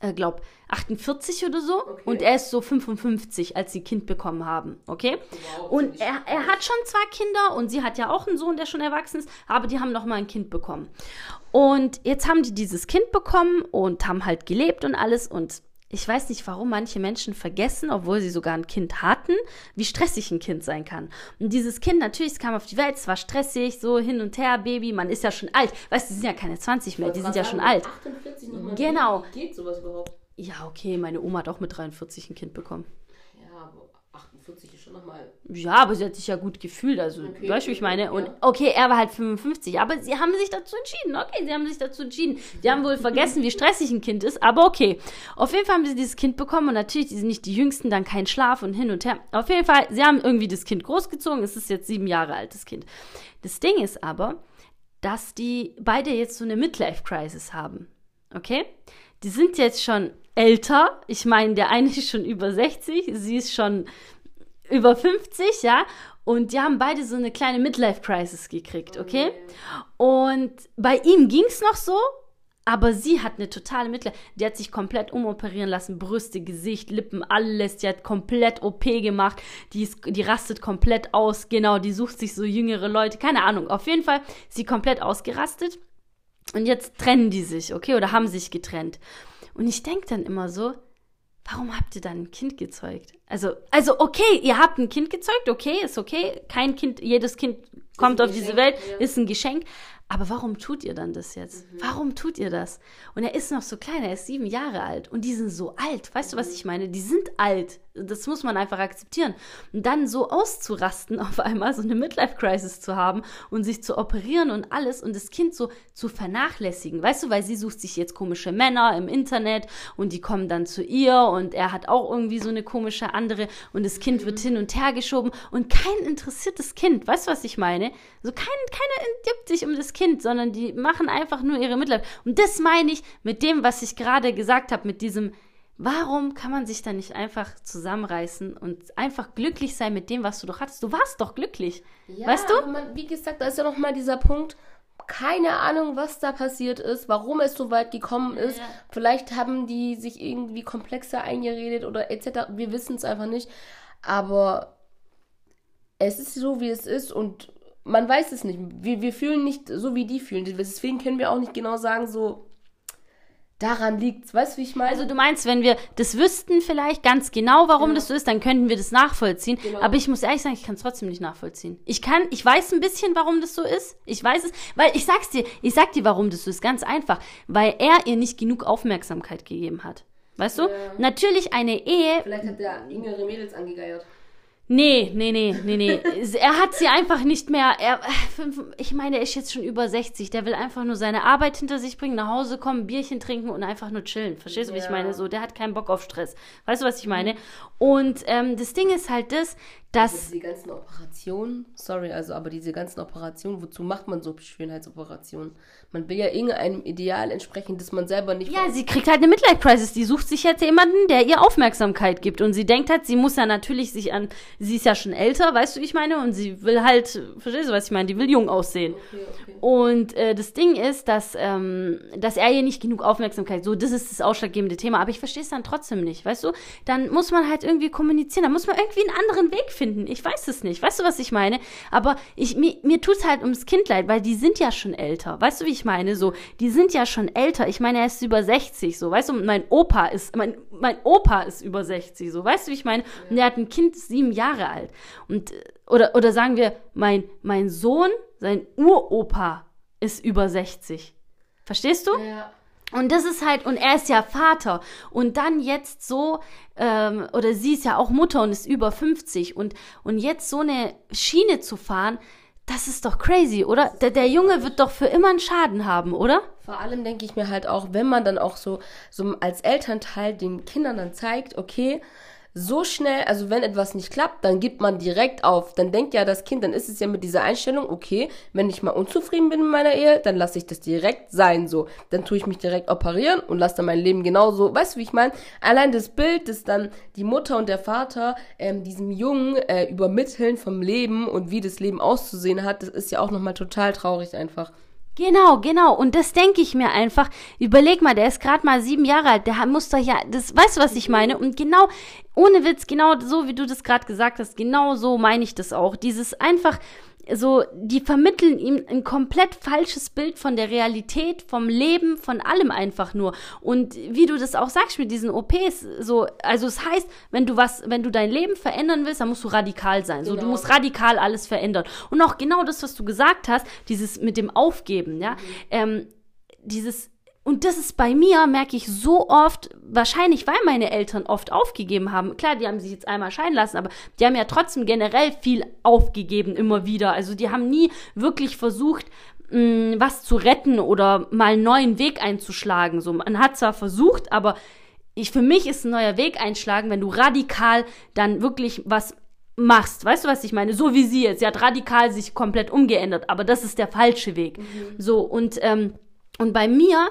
äh, glaub, 48 oder so okay. und er ist so 55, als sie Kind bekommen haben, okay? Wow, und er, er hat schon zwei Kinder und sie hat ja auch einen Sohn, der schon erwachsen ist, aber die haben noch mal ein Kind bekommen. Und jetzt haben die dieses Kind bekommen und haben halt gelebt und alles und ich weiß nicht, warum manche Menschen vergessen, obwohl sie sogar ein Kind hatten, wie stressig ein Kind sein kann. Und dieses Kind, natürlich, es kam auf die Welt, es war stressig, so hin und her, Baby, man ist ja schon alt. Weißt du, die sind ja keine 20 mehr, die sind ja schon alt. 48 noch mal genau. Wie geht sowas überhaupt? Ja, okay, meine Oma hat auch mit 43 ein Kind bekommen. 40 ist schon nochmal. Ja, aber sie hat sich ja gut gefühlt. Also, okay, weißt du, wie ich meine? Und okay, er war halt 55, aber sie haben sich dazu entschieden. Okay, sie haben sich dazu entschieden. Die haben wohl vergessen, wie stressig ein Kind ist, aber okay. Auf jeden Fall haben sie dieses Kind bekommen und natürlich, die sind nicht die Jüngsten, dann kein Schlaf und hin und her. Auf jeden Fall, sie haben irgendwie das Kind großgezogen. Es ist jetzt sieben Jahre alt, das Kind. Das Ding ist aber, dass die beide jetzt so eine Midlife-Crisis haben. Okay? Die sind jetzt schon älter. Ich meine, der eine ist schon über 60, sie ist schon über 50, ja. Und die haben beide so eine kleine Midlife-Crisis gekriegt, okay? Und bei ihm ging es noch so, aber sie hat eine totale Midlife. Die hat sich komplett umoperieren lassen. Brüste, Gesicht, Lippen, alles. Die hat komplett OP gemacht. Die, ist, die rastet komplett aus. Genau, die sucht sich so jüngere Leute. Keine Ahnung. Auf jeden Fall, sie komplett ausgerastet. Und jetzt trennen die sich, okay? Oder haben sich getrennt. Und ich denke dann immer so, warum habt ihr dann ein Kind gezeugt? Also, also okay, ihr habt ein Kind gezeugt, okay, ist okay. Kein Kind, jedes Kind kommt auf diese Welt, ja. ist ein Geschenk. Aber warum tut ihr dann das jetzt? Mhm. Warum tut ihr das? Und er ist noch so klein, er ist sieben Jahre alt. Und die sind so alt. Weißt mhm. du, was ich meine? Die sind alt. Das muss man einfach akzeptieren. Und dann so auszurasten auf einmal, so eine Midlife-Crisis zu haben und sich zu operieren und alles und das Kind so zu vernachlässigen. Weißt du, weil sie sucht sich jetzt komische Männer im Internet und die kommen dann zu ihr und er hat auch irgendwie so eine komische andere und das Kind mhm. wird hin und her geschoben und kein interessiertes Kind. Weißt du, was ich meine? So kein, keiner gibt sich um das Kind, sondern die machen einfach nur ihre Midlife. Und das meine ich mit dem, was ich gerade gesagt habe, mit diesem Warum kann man sich dann nicht einfach zusammenreißen und einfach glücklich sein mit dem, was du doch hattest? Du warst doch glücklich. Ja, weißt du? Man, wie gesagt, da ist ja noch mal dieser Punkt. Keine Ahnung, was da passiert ist, warum es so weit gekommen ist. Ja. Vielleicht haben die sich irgendwie komplexer eingeredet oder etc. Wir wissen es einfach nicht. Aber es ist so, wie es ist und man weiß es nicht. Wir, wir fühlen nicht so, wie die fühlen. Deswegen können wir auch nicht genau sagen, so, daran liegt Weißt du, wie ich meine? Also du meinst, wenn wir das wüssten vielleicht ganz genau, warum ja. das so ist, dann könnten wir das nachvollziehen. Genau. Aber ich muss ehrlich sagen, ich kann es trotzdem nicht nachvollziehen. Ich kann, ich weiß ein bisschen, warum das so ist. Ich weiß es, weil ich sag's dir, ich sag dir, warum das so ist. Ganz einfach. Weil er ihr nicht genug Aufmerksamkeit gegeben hat. Weißt du? Ja. Natürlich eine Ehe. Vielleicht hat er jüngere Mädels angegeiert. Nee, nee, nee, nee, nee. er hat sie einfach nicht mehr. Er, ich meine, er ist jetzt schon über 60. Der will einfach nur seine Arbeit hinter sich bringen, nach Hause kommen, Bierchen trinken und einfach nur chillen. Verstehst du, ja. was ich meine? So, der hat keinen Bock auf Stress. Weißt du, was ich meine? Und ähm, das Ding ist halt das, dass. Also diese ganzen Operationen, sorry, also, aber diese ganzen Operationen, wozu macht man so Schönheitsoperationen? Man will ja irgendeinem Ideal entsprechen, das man selber nicht. Ja, sie kriegt halt eine Midlife-Crisis. Die sucht sich jetzt jemanden, der ihr Aufmerksamkeit gibt. Und sie denkt halt, sie muss ja natürlich sich an. Sie ist ja schon älter, weißt du, wie ich meine? Und sie will halt, verstehst du, was ich meine? Die will jung aussehen. Okay, okay. Und äh, das Ding ist, dass, ähm, dass er ihr nicht genug Aufmerksamkeit. So, das ist das ausschlaggebende Thema. Aber ich verstehe es dann trotzdem nicht, weißt du? Dann muss man halt irgendwie kommunizieren. Dann muss man irgendwie einen anderen Weg finden. Ich weiß es nicht. Weißt du, was ich meine? Aber ich, mir, mir tut es halt ums Kind leid, weil die sind ja schon älter. Weißt du, wie ich meine? So, die sind ja schon älter. Ich meine, er ist über 60, so, weißt du? Mein Opa ist, mein, mein Opa ist über 60, so, weißt du, wie ich meine? Und er hat ein Kind sieben Jahre alt. Und, oder, oder sagen wir, mein, mein Sohn, sein Uropa ist über 60. Verstehst du? Ja. Und das ist halt, und er ist ja Vater. Und dann jetzt so, ähm, oder sie ist ja auch Mutter und ist über 50. Und, und jetzt so eine Schiene zu fahren, das ist doch crazy, oder? Der, der Junge wird doch für immer einen Schaden haben, oder? Vor allem denke ich mir halt auch, wenn man dann auch so, so als Elternteil den Kindern dann zeigt, okay, so schnell, also wenn etwas nicht klappt, dann gibt man direkt auf. Dann denkt ja das Kind, dann ist es ja mit dieser Einstellung, okay, wenn ich mal unzufrieden bin mit meiner Ehe, dann lasse ich das direkt sein, so. Dann tue ich mich direkt operieren und lasse dann mein Leben genauso. Weißt du, wie ich meine? Allein das Bild, das dann die Mutter und der Vater ähm, diesem Jungen äh, übermitteln vom Leben und wie das Leben auszusehen hat, das ist ja auch nochmal total traurig einfach. Genau, genau. Und das denke ich mir einfach. Überleg mal, der ist gerade mal sieben Jahre alt. Der muss doch ja, das, weißt du, was ich meine? Und genau, ohne Witz, genau so, wie du das gerade gesagt hast, genau so meine ich das auch. Dieses einfach, so, die vermitteln ihm ein komplett falsches Bild von der Realität, vom Leben, von allem einfach nur. Und wie du das auch sagst mit diesen OPs, so, also es heißt, wenn du was, wenn du dein Leben verändern willst, dann musst du radikal sein. So, du Genau. musst radikal alles verändern. Und auch genau das, was du gesagt hast, dieses mit dem Aufgeben, ja, ähm, dieses und das ist bei mir, merke ich so oft, wahrscheinlich weil meine Eltern oft aufgegeben haben. Klar, die haben sich jetzt einmal scheiden lassen, aber die haben ja trotzdem generell viel aufgegeben, immer wieder. Also die haben nie wirklich versucht, mh, was zu retten oder mal einen neuen Weg einzuschlagen. So, man hat zwar versucht, aber ich, für mich ist ein neuer Weg einschlagen, wenn du radikal dann wirklich was machst. Weißt du, was ich meine? So wie sie jetzt. Sie hat radikal sich komplett umgeändert, aber das ist der falsche Weg. So, und, ähm, und bei mir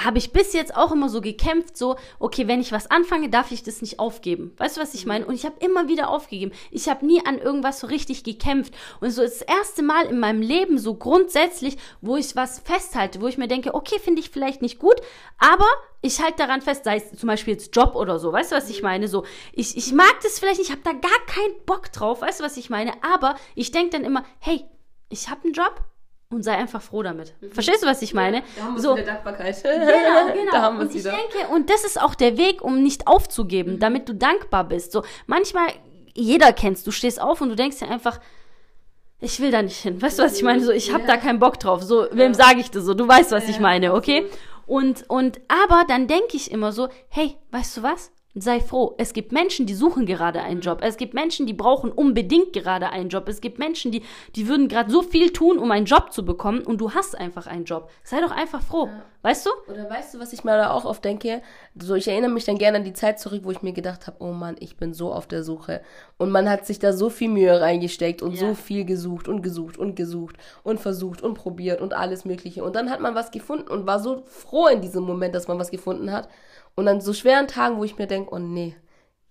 habe ich bis jetzt auch immer so gekämpft, so, okay, wenn ich was anfange, darf ich das nicht aufgeben. Weißt du, was ich meine? Und ich habe immer wieder aufgegeben. Ich habe nie an irgendwas so richtig gekämpft. Und so das erste Mal in meinem Leben so grundsätzlich, wo ich was festhalte, wo ich mir denke, okay, finde ich vielleicht nicht gut, aber ich halte daran fest, sei es zum Beispiel jetzt Job oder so, weißt du, was ich meine? So, ich, ich mag das vielleicht nicht, ich habe da gar keinen Bock drauf, weißt du, was ich meine? Aber ich denke dann immer, hey, ich habe einen Job, und sei einfach froh damit. Verstehst du, was ich meine? Da haben wir so, wieder Dankbarkeit. Genau, genau. da haben und ich wieder. denke, und das ist auch der Weg, um nicht aufzugeben, damit du dankbar bist. So, manchmal, jeder kennst, du stehst auf und du denkst dir einfach, ich will da nicht hin. Weißt du, was ich meine? So, ich habe Ja. da keinen Bock drauf. So, wem sage ich das so? Du weißt, was ich Ja, meine, okay? Und, und, aber dann denke ich immer so, hey, weißt du was? Sei froh. Es gibt Menschen, die suchen gerade einen Job. Es gibt Menschen, die brauchen unbedingt gerade einen Job. Es gibt Menschen, die, die würden gerade so viel tun, um einen Job zu bekommen und du hast einfach einen Job. Sei doch einfach froh. Weißt du? Oder weißt du, was ich mir da auch oft denke? So, ich erinnere mich dann gerne an die Zeit zurück, wo ich mir gedacht habe, oh Mann, ich bin so auf der Suche. Und man hat sich da so viel Mühe reingesteckt und Ja. so viel gesucht und gesucht und gesucht und versucht und probiert und alles Mögliche. Und dann hat man was gefunden und war so froh in diesem Moment, dass man was gefunden hat. Und an so schweren Tagen, wo ich mir denke, oh nee,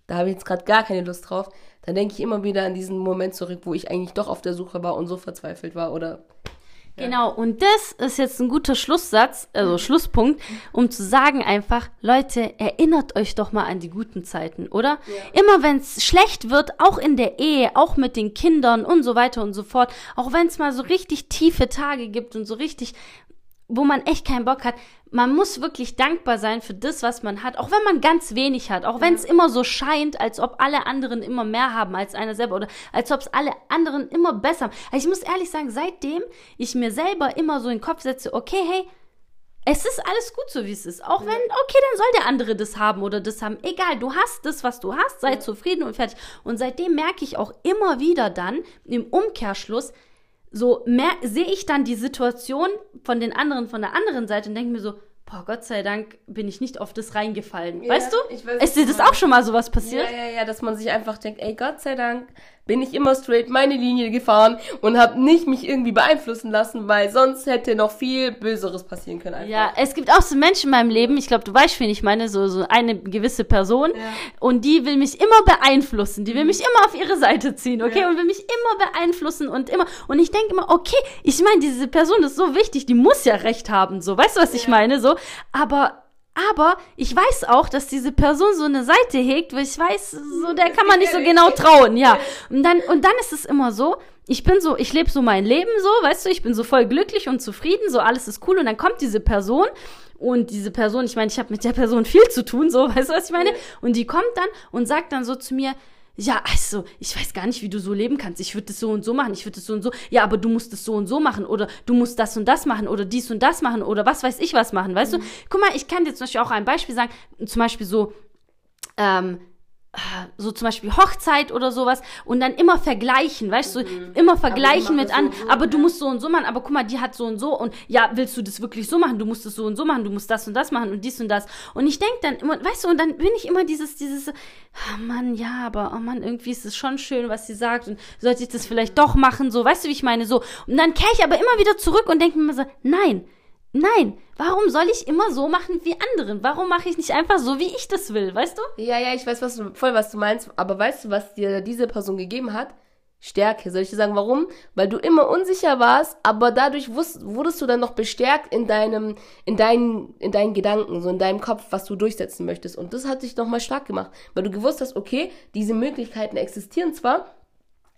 da habe ich jetzt gerade gar keine Lust drauf, dann denke ich immer wieder an diesen Moment zurück, wo ich eigentlich doch auf der Suche war und so verzweifelt war oder Genau, und das ist jetzt ein guter Schlusssatz, also Schlusspunkt, um zu sagen einfach, Leute, erinnert euch doch mal an die guten Zeiten, oder? Immer wenn es schlecht wird, auch in der Ehe, auch mit den Kindern und so weiter und so fort, auch wenn es mal so richtig tiefe Tage gibt und so richtig wo man echt keinen Bock hat. Man muss wirklich dankbar sein für das, was man hat, auch wenn man ganz wenig hat, auch wenn es immer so scheint, als ob alle anderen immer mehr haben als einer selber oder als ob es alle anderen immer besser haben. Also ich muss ehrlich sagen, seitdem ich mir selber immer so in den Kopf setze, okay, hey, es ist alles gut so, wie es ist. Auch wenn, okay, dann soll der andere das haben oder das haben. Egal, du hast das, was du hast, sei zufrieden und fertig. Und seitdem merke ich auch immer wieder dann im Umkehrschluss, so sehe ich dann die Situation von den anderen von der anderen Seite und denke mir so, boah, Gott sei Dank bin ich nicht auf das reingefallen. Ja, weißt du? ich weiß, ist dir das auch schon mal sowas passiert? Ja, ja, ja, dass man sich einfach denkt, ey, Gott sei Dank bin ich immer straight meine Linie gefahren und habe nicht mich irgendwie beeinflussen lassen, weil sonst hätte noch viel Böseres passieren können. Einfach. Ja, es gibt auch so Menschen in meinem Leben, ich glaube, du weißt, wen ich meine, so, so eine gewisse Person. Ja. Und die will mich immer beeinflussen. Die will mich immer auf ihre Seite ziehen, okay? Ja. Und will mich immer beeinflussen und immer. Und ich denke immer, okay, ich meine, diese Person ist so wichtig, die muss ja recht haben, so. Weißt du, was ich meine? So. Aber. Aber ich weiß auch, dass diese Person so eine Seite hegt, wo ich weiß, so der kann man nicht so genau trauen, ja. Und dann und dann ist es immer so, ich bin so, ich lebe so mein Leben so, weißt du, ich bin so voll glücklich und zufrieden, so alles ist cool und dann kommt diese Person und diese Person, ich meine, ich habe mit der Person viel zu tun, so, weißt du, was ich meine? Und die kommt dann und sagt dann so zu mir, ja, also, ich weiß gar nicht, wie du so leben kannst. Ich würde das so und so machen, ich würde das so und so. Ja, aber du musst es so und so machen oder du musst das und das machen oder dies und das machen oder was weiß ich was machen, weißt mhm. du? Guck mal, ich kann dir zum Beispiel auch ein Beispiel sagen, zum Beispiel so, ähm, so zum Beispiel Hochzeit oder sowas und dann immer vergleichen, weißt du, mhm. immer vergleichen mit an, so, aber du musst so und so machen, aber guck mal, die hat so und so und ja, willst du das wirklich so machen? Du musst es so und so machen, du musst das und das machen und dies und das. Und ich denke dann immer, weißt du, und dann bin ich immer dieses, dieses, oh Mann, ja, aber oh Mann, irgendwie ist es schon schön, was sie sagt und sollte ich das vielleicht doch machen, so, weißt du, wie ich meine, so. Und dann kehre ich aber immer wieder zurück und denke mir so, nein, Nein, warum soll ich immer so machen wie andere? Warum mache ich nicht einfach so, wie ich das will, weißt du? Ja, ja, ich weiß was du, voll, was du meinst. Aber weißt du, was dir diese Person gegeben hat? Stärke. Soll ich dir sagen, warum? Weil du immer unsicher warst, aber dadurch wusst, wurdest du dann noch bestärkt in deinem, in deinen, in deinen Gedanken, so in deinem Kopf, was du durchsetzen möchtest. Und das hat dich nochmal stark gemacht, weil du gewusst hast, okay, diese Möglichkeiten existieren zwar,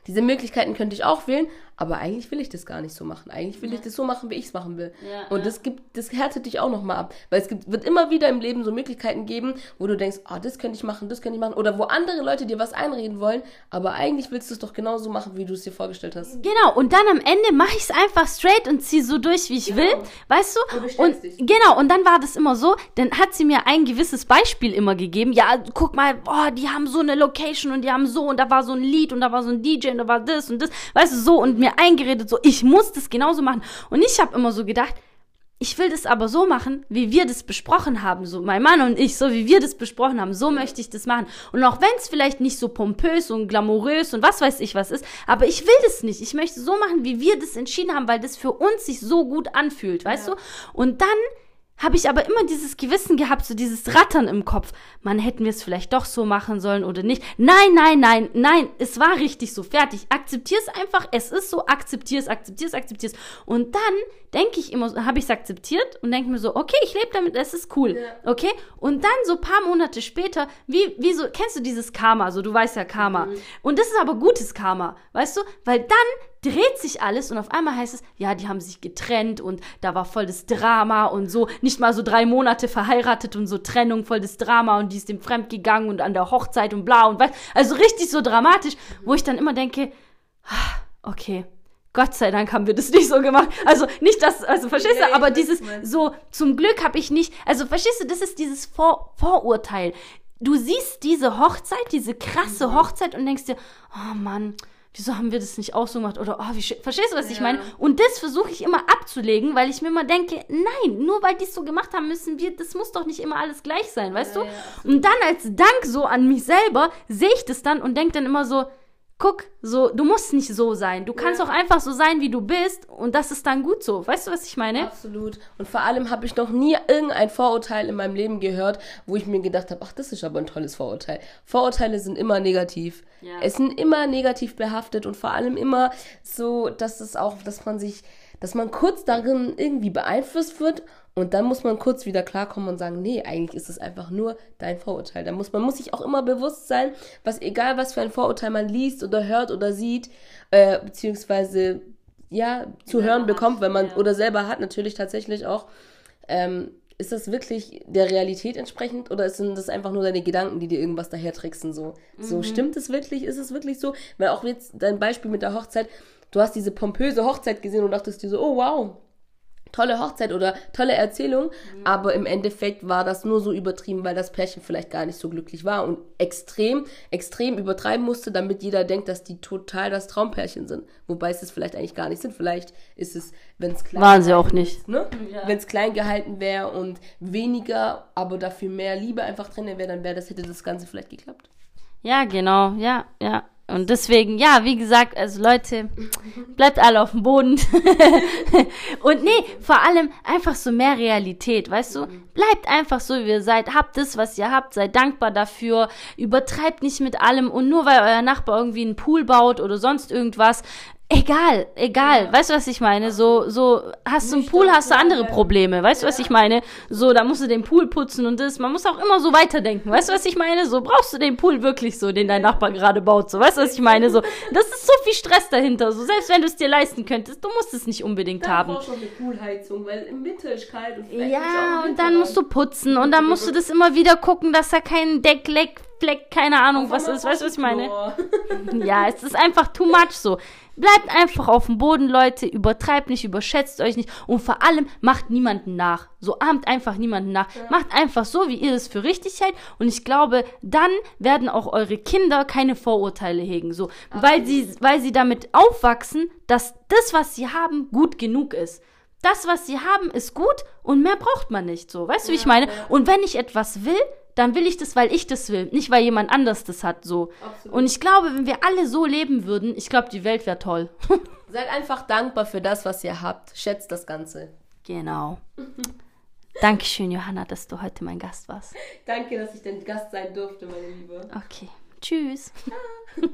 diese Möglichkeiten könnte ich auch wählen, aber eigentlich will ich das gar nicht so machen. Eigentlich will ja. ich das so machen, wie ich es machen will. Ja, und das gibt, das härtet dich auch nochmal ab. Weil es gibt, wird immer wieder im Leben so Möglichkeiten geben, wo du denkst, ah, oh, das könnte ich machen, das könnte ich machen. Oder wo andere Leute dir was einreden wollen, aber eigentlich willst du es doch genauso machen, wie du es dir vorgestellt hast. Genau, und dann am Ende mache ich es einfach straight und ziehe so durch, wie ich genau. will. Weißt du? Und dich. genau, und dann war das immer so, dann hat sie mir ein gewisses Beispiel immer gegeben. Ja, guck mal, boah, die haben so eine Location und die haben so und da war so ein Lied und da war so ein DJ und da war das und das. Weißt du, so und mir mir eingeredet, so ich muss das genauso machen. Und ich habe immer so gedacht, ich will das aber so machen, wie wir das besprochen haben, so mein Mann und ich, so wie wir das besprochen haben, so möchte ich das machen. Und auch wenn es vielleicht nicht so pompös und glamourös und was weiß ich was ist, aber ich will das nicht. Ich möchte so machen, wie wir das entschieden haben, weil das für uns sich so gut anfühlt, weißt ja. du? Und dann habe ich aber immer dieses Gewissen gehabt, so dieses Rattern im Kopf. Man hätten wir es vielleicht doch so machen sollen oder nicht. Nein, nein, nein, nein, es war richtig so, fertig. Akzeptier es einfach, es ist so, akzeptier es, akzeptier es, akzeptier es. Und dann denke ich immer, habe ich es akzeptiert und denke mir so, okay, ich lebe damit, es ist cool, ja. okay? Und dann so paar Monate später, wie, wie so, kennst du dieses Karma, so du weißt ja Karma. Mhm. Und das ist aber gutes Karma, weißt du? Weil dann dreht sich alles und auf einmal heißt es, ja, die haben sich getrennt und da war voll das Drama und so, nicht mal so drei Monate verheiratet und so Trennung, voll das Drama und die ist dem fremd gegangen und an der Hochzeit und bla und was, also richtig so dramatisch, wo ich dann immer denke, ah, okay, Gott sei Dank haben wir das nicht so gemacht. Also nicht das, also verstehst du, aber dieses so, zum Glück habe ich nicht, also verstehst du, das ist dieses Vor Vorurteil. Du siehst diese Hochzeit, diese krasse mhm. Hochzeit und denkst dir, oh Mann, wieso haben wir das nicht auch so gemacht? Oder, oh, wie verstehst du, was ja. ich meine? Und das versuche ich immer abzulegen, weil ich mir immer denke, nein, nur weil die es so gemacht haben, müssen wir, das muss doch nicht immer alles gleich sein, weißt ja, du? Ja, und dann als Dank so an mich selber sehe ich das dann und denke dann immer so, guck, so, du musst nicht so sein. Du kannst ja. auch einfach so sein, wie du bist und das ist dann gut so. Weißt du, was ich meine? Absolut. Und vor allem habe ich noch nie irgendein Vorurteil in meinem Leben gehört, wo ich mir gedacht habe, ach, das ist aber ein tolles Vorurteil. Vorurteile sind immer negativ. Ja. Es sind immer negativ behaftet und vor allem immer so, dass es auch, dass man sich, dass man kurz darin irgendwie beeinflusst wird und dann muss man kurz wieder klarkommen und sagen, nee, eigentlich ist es einfach nur dein Vorurteil. Da muss, man muss sich auch immer bewusst sein, was egal was für ein Vorurteil man liest oder hört oder sieht, äh, beziehungsweise ja, zu hören bekommt, wenn man ja. oder selber hat natürlich tatsächlich auch. Ähm, ist das wirklich der Realität entsprechend oder sind das einfach nur deine Gedanken, die dir irgendwas daher tricksen? So, mhm. so stimmt es wirklich? Ist es wirklich so? Weil auch jetzt dein Beispiel mit der Hochzeit, du hast diese pompöse Hochzeit gesehen und dachtest dir so, oh wow, tolle Hochzeit oder tolle Erzählung, mhm. aber im Endeffekt war das nur so übertrieben, weil das Pärchen vielleicht gar nicht so glücklich war und extrem, extrem übertreiben musste, damit jeder denkt, dass die total das Traumpärchen sind. Wobei es es vielleicht eigentlich gar nicht sind. Vielleicht ist es, wenn es klein waren sie auch nicht, ne? Ja. wenn es klein gehalten wäre und weniger, aber dafür mehr Liebe einfach drin wäre, dann wäre das hätte das Ganze vielleicht geklappt. Ja, genau, ja, ja. Und deswegen, ja, wie gesagt, also Leute, bleibt alle auf dem Boden. und nee, vor allem einfach so mehr Realität, weißt du? Bleibt einfach so, wie ihr seid. Habt das, was ihr habt. Seid dankbar dafür. Übertreibt nicht mit allem. Und nur weil euer Nachbar irgendwie einen Pool baut oder sonst irgendwas, Egal, egal. Ja. Weißt du, was ich meine? So, so, hast du einen Pool, hast du andere Probleme. Weißt du, ja. was ich meine? So, da musst du den Pool putzen und das. Man muss auch immer so weiterdenken. Weißt du, was ich meine? So, brauchst du den Pool wirklich so, den dein Nachbar gerade baut. So, weißt du, was ich meine? So, das ist so viel Stress dahinter. So, selbst wenn du es dir leisten könntest, du musst es nicht unbedingt dann haben. Du brauchst schon eine Poolheizung, weil im Winter ist kalt und Ja, und dann musst du putzen und dann musst du das immer wieder gucken, dass da kein Deckleck Fleck, keine Ahnung, was ist, weißt du, was ich meine? Ja, es ist einfach too much so. Bleibt einfach auf dem Boden, Leute, übertreibt nicht, überschätzt euch nicht und vor allem macht niemanden nach. So ahmt einfach niemanden nach. Ja. Macht einfach so, wie ihr es für richtig hält und ich glaube, dann werden auch eure Kinder keine Vorurteile hegen, so, weil sie, weil sie damit aufwachsen, dass das, was sie haben, gut genug ist das, was sie haben, ist gut und mehr braucht man nicht. So, weißt du, wie ich meine? Und wenn ich etwas will, dann will ich das, weil ich das will, nicht weil jemand anders das hat. So. Absolut. Und ich glaube, wenn wir alle so leben würden, ich glaube, die Welt wäre toll. Seid einfach dankbar für das, was ihr habt. Schätzt das Ganze. Genau. Dankeschön, Johanna, dass du heute mein Gast warst. Danke, dass ich dein Gast sein durfte, meine Liebe. Okay. Tschüss.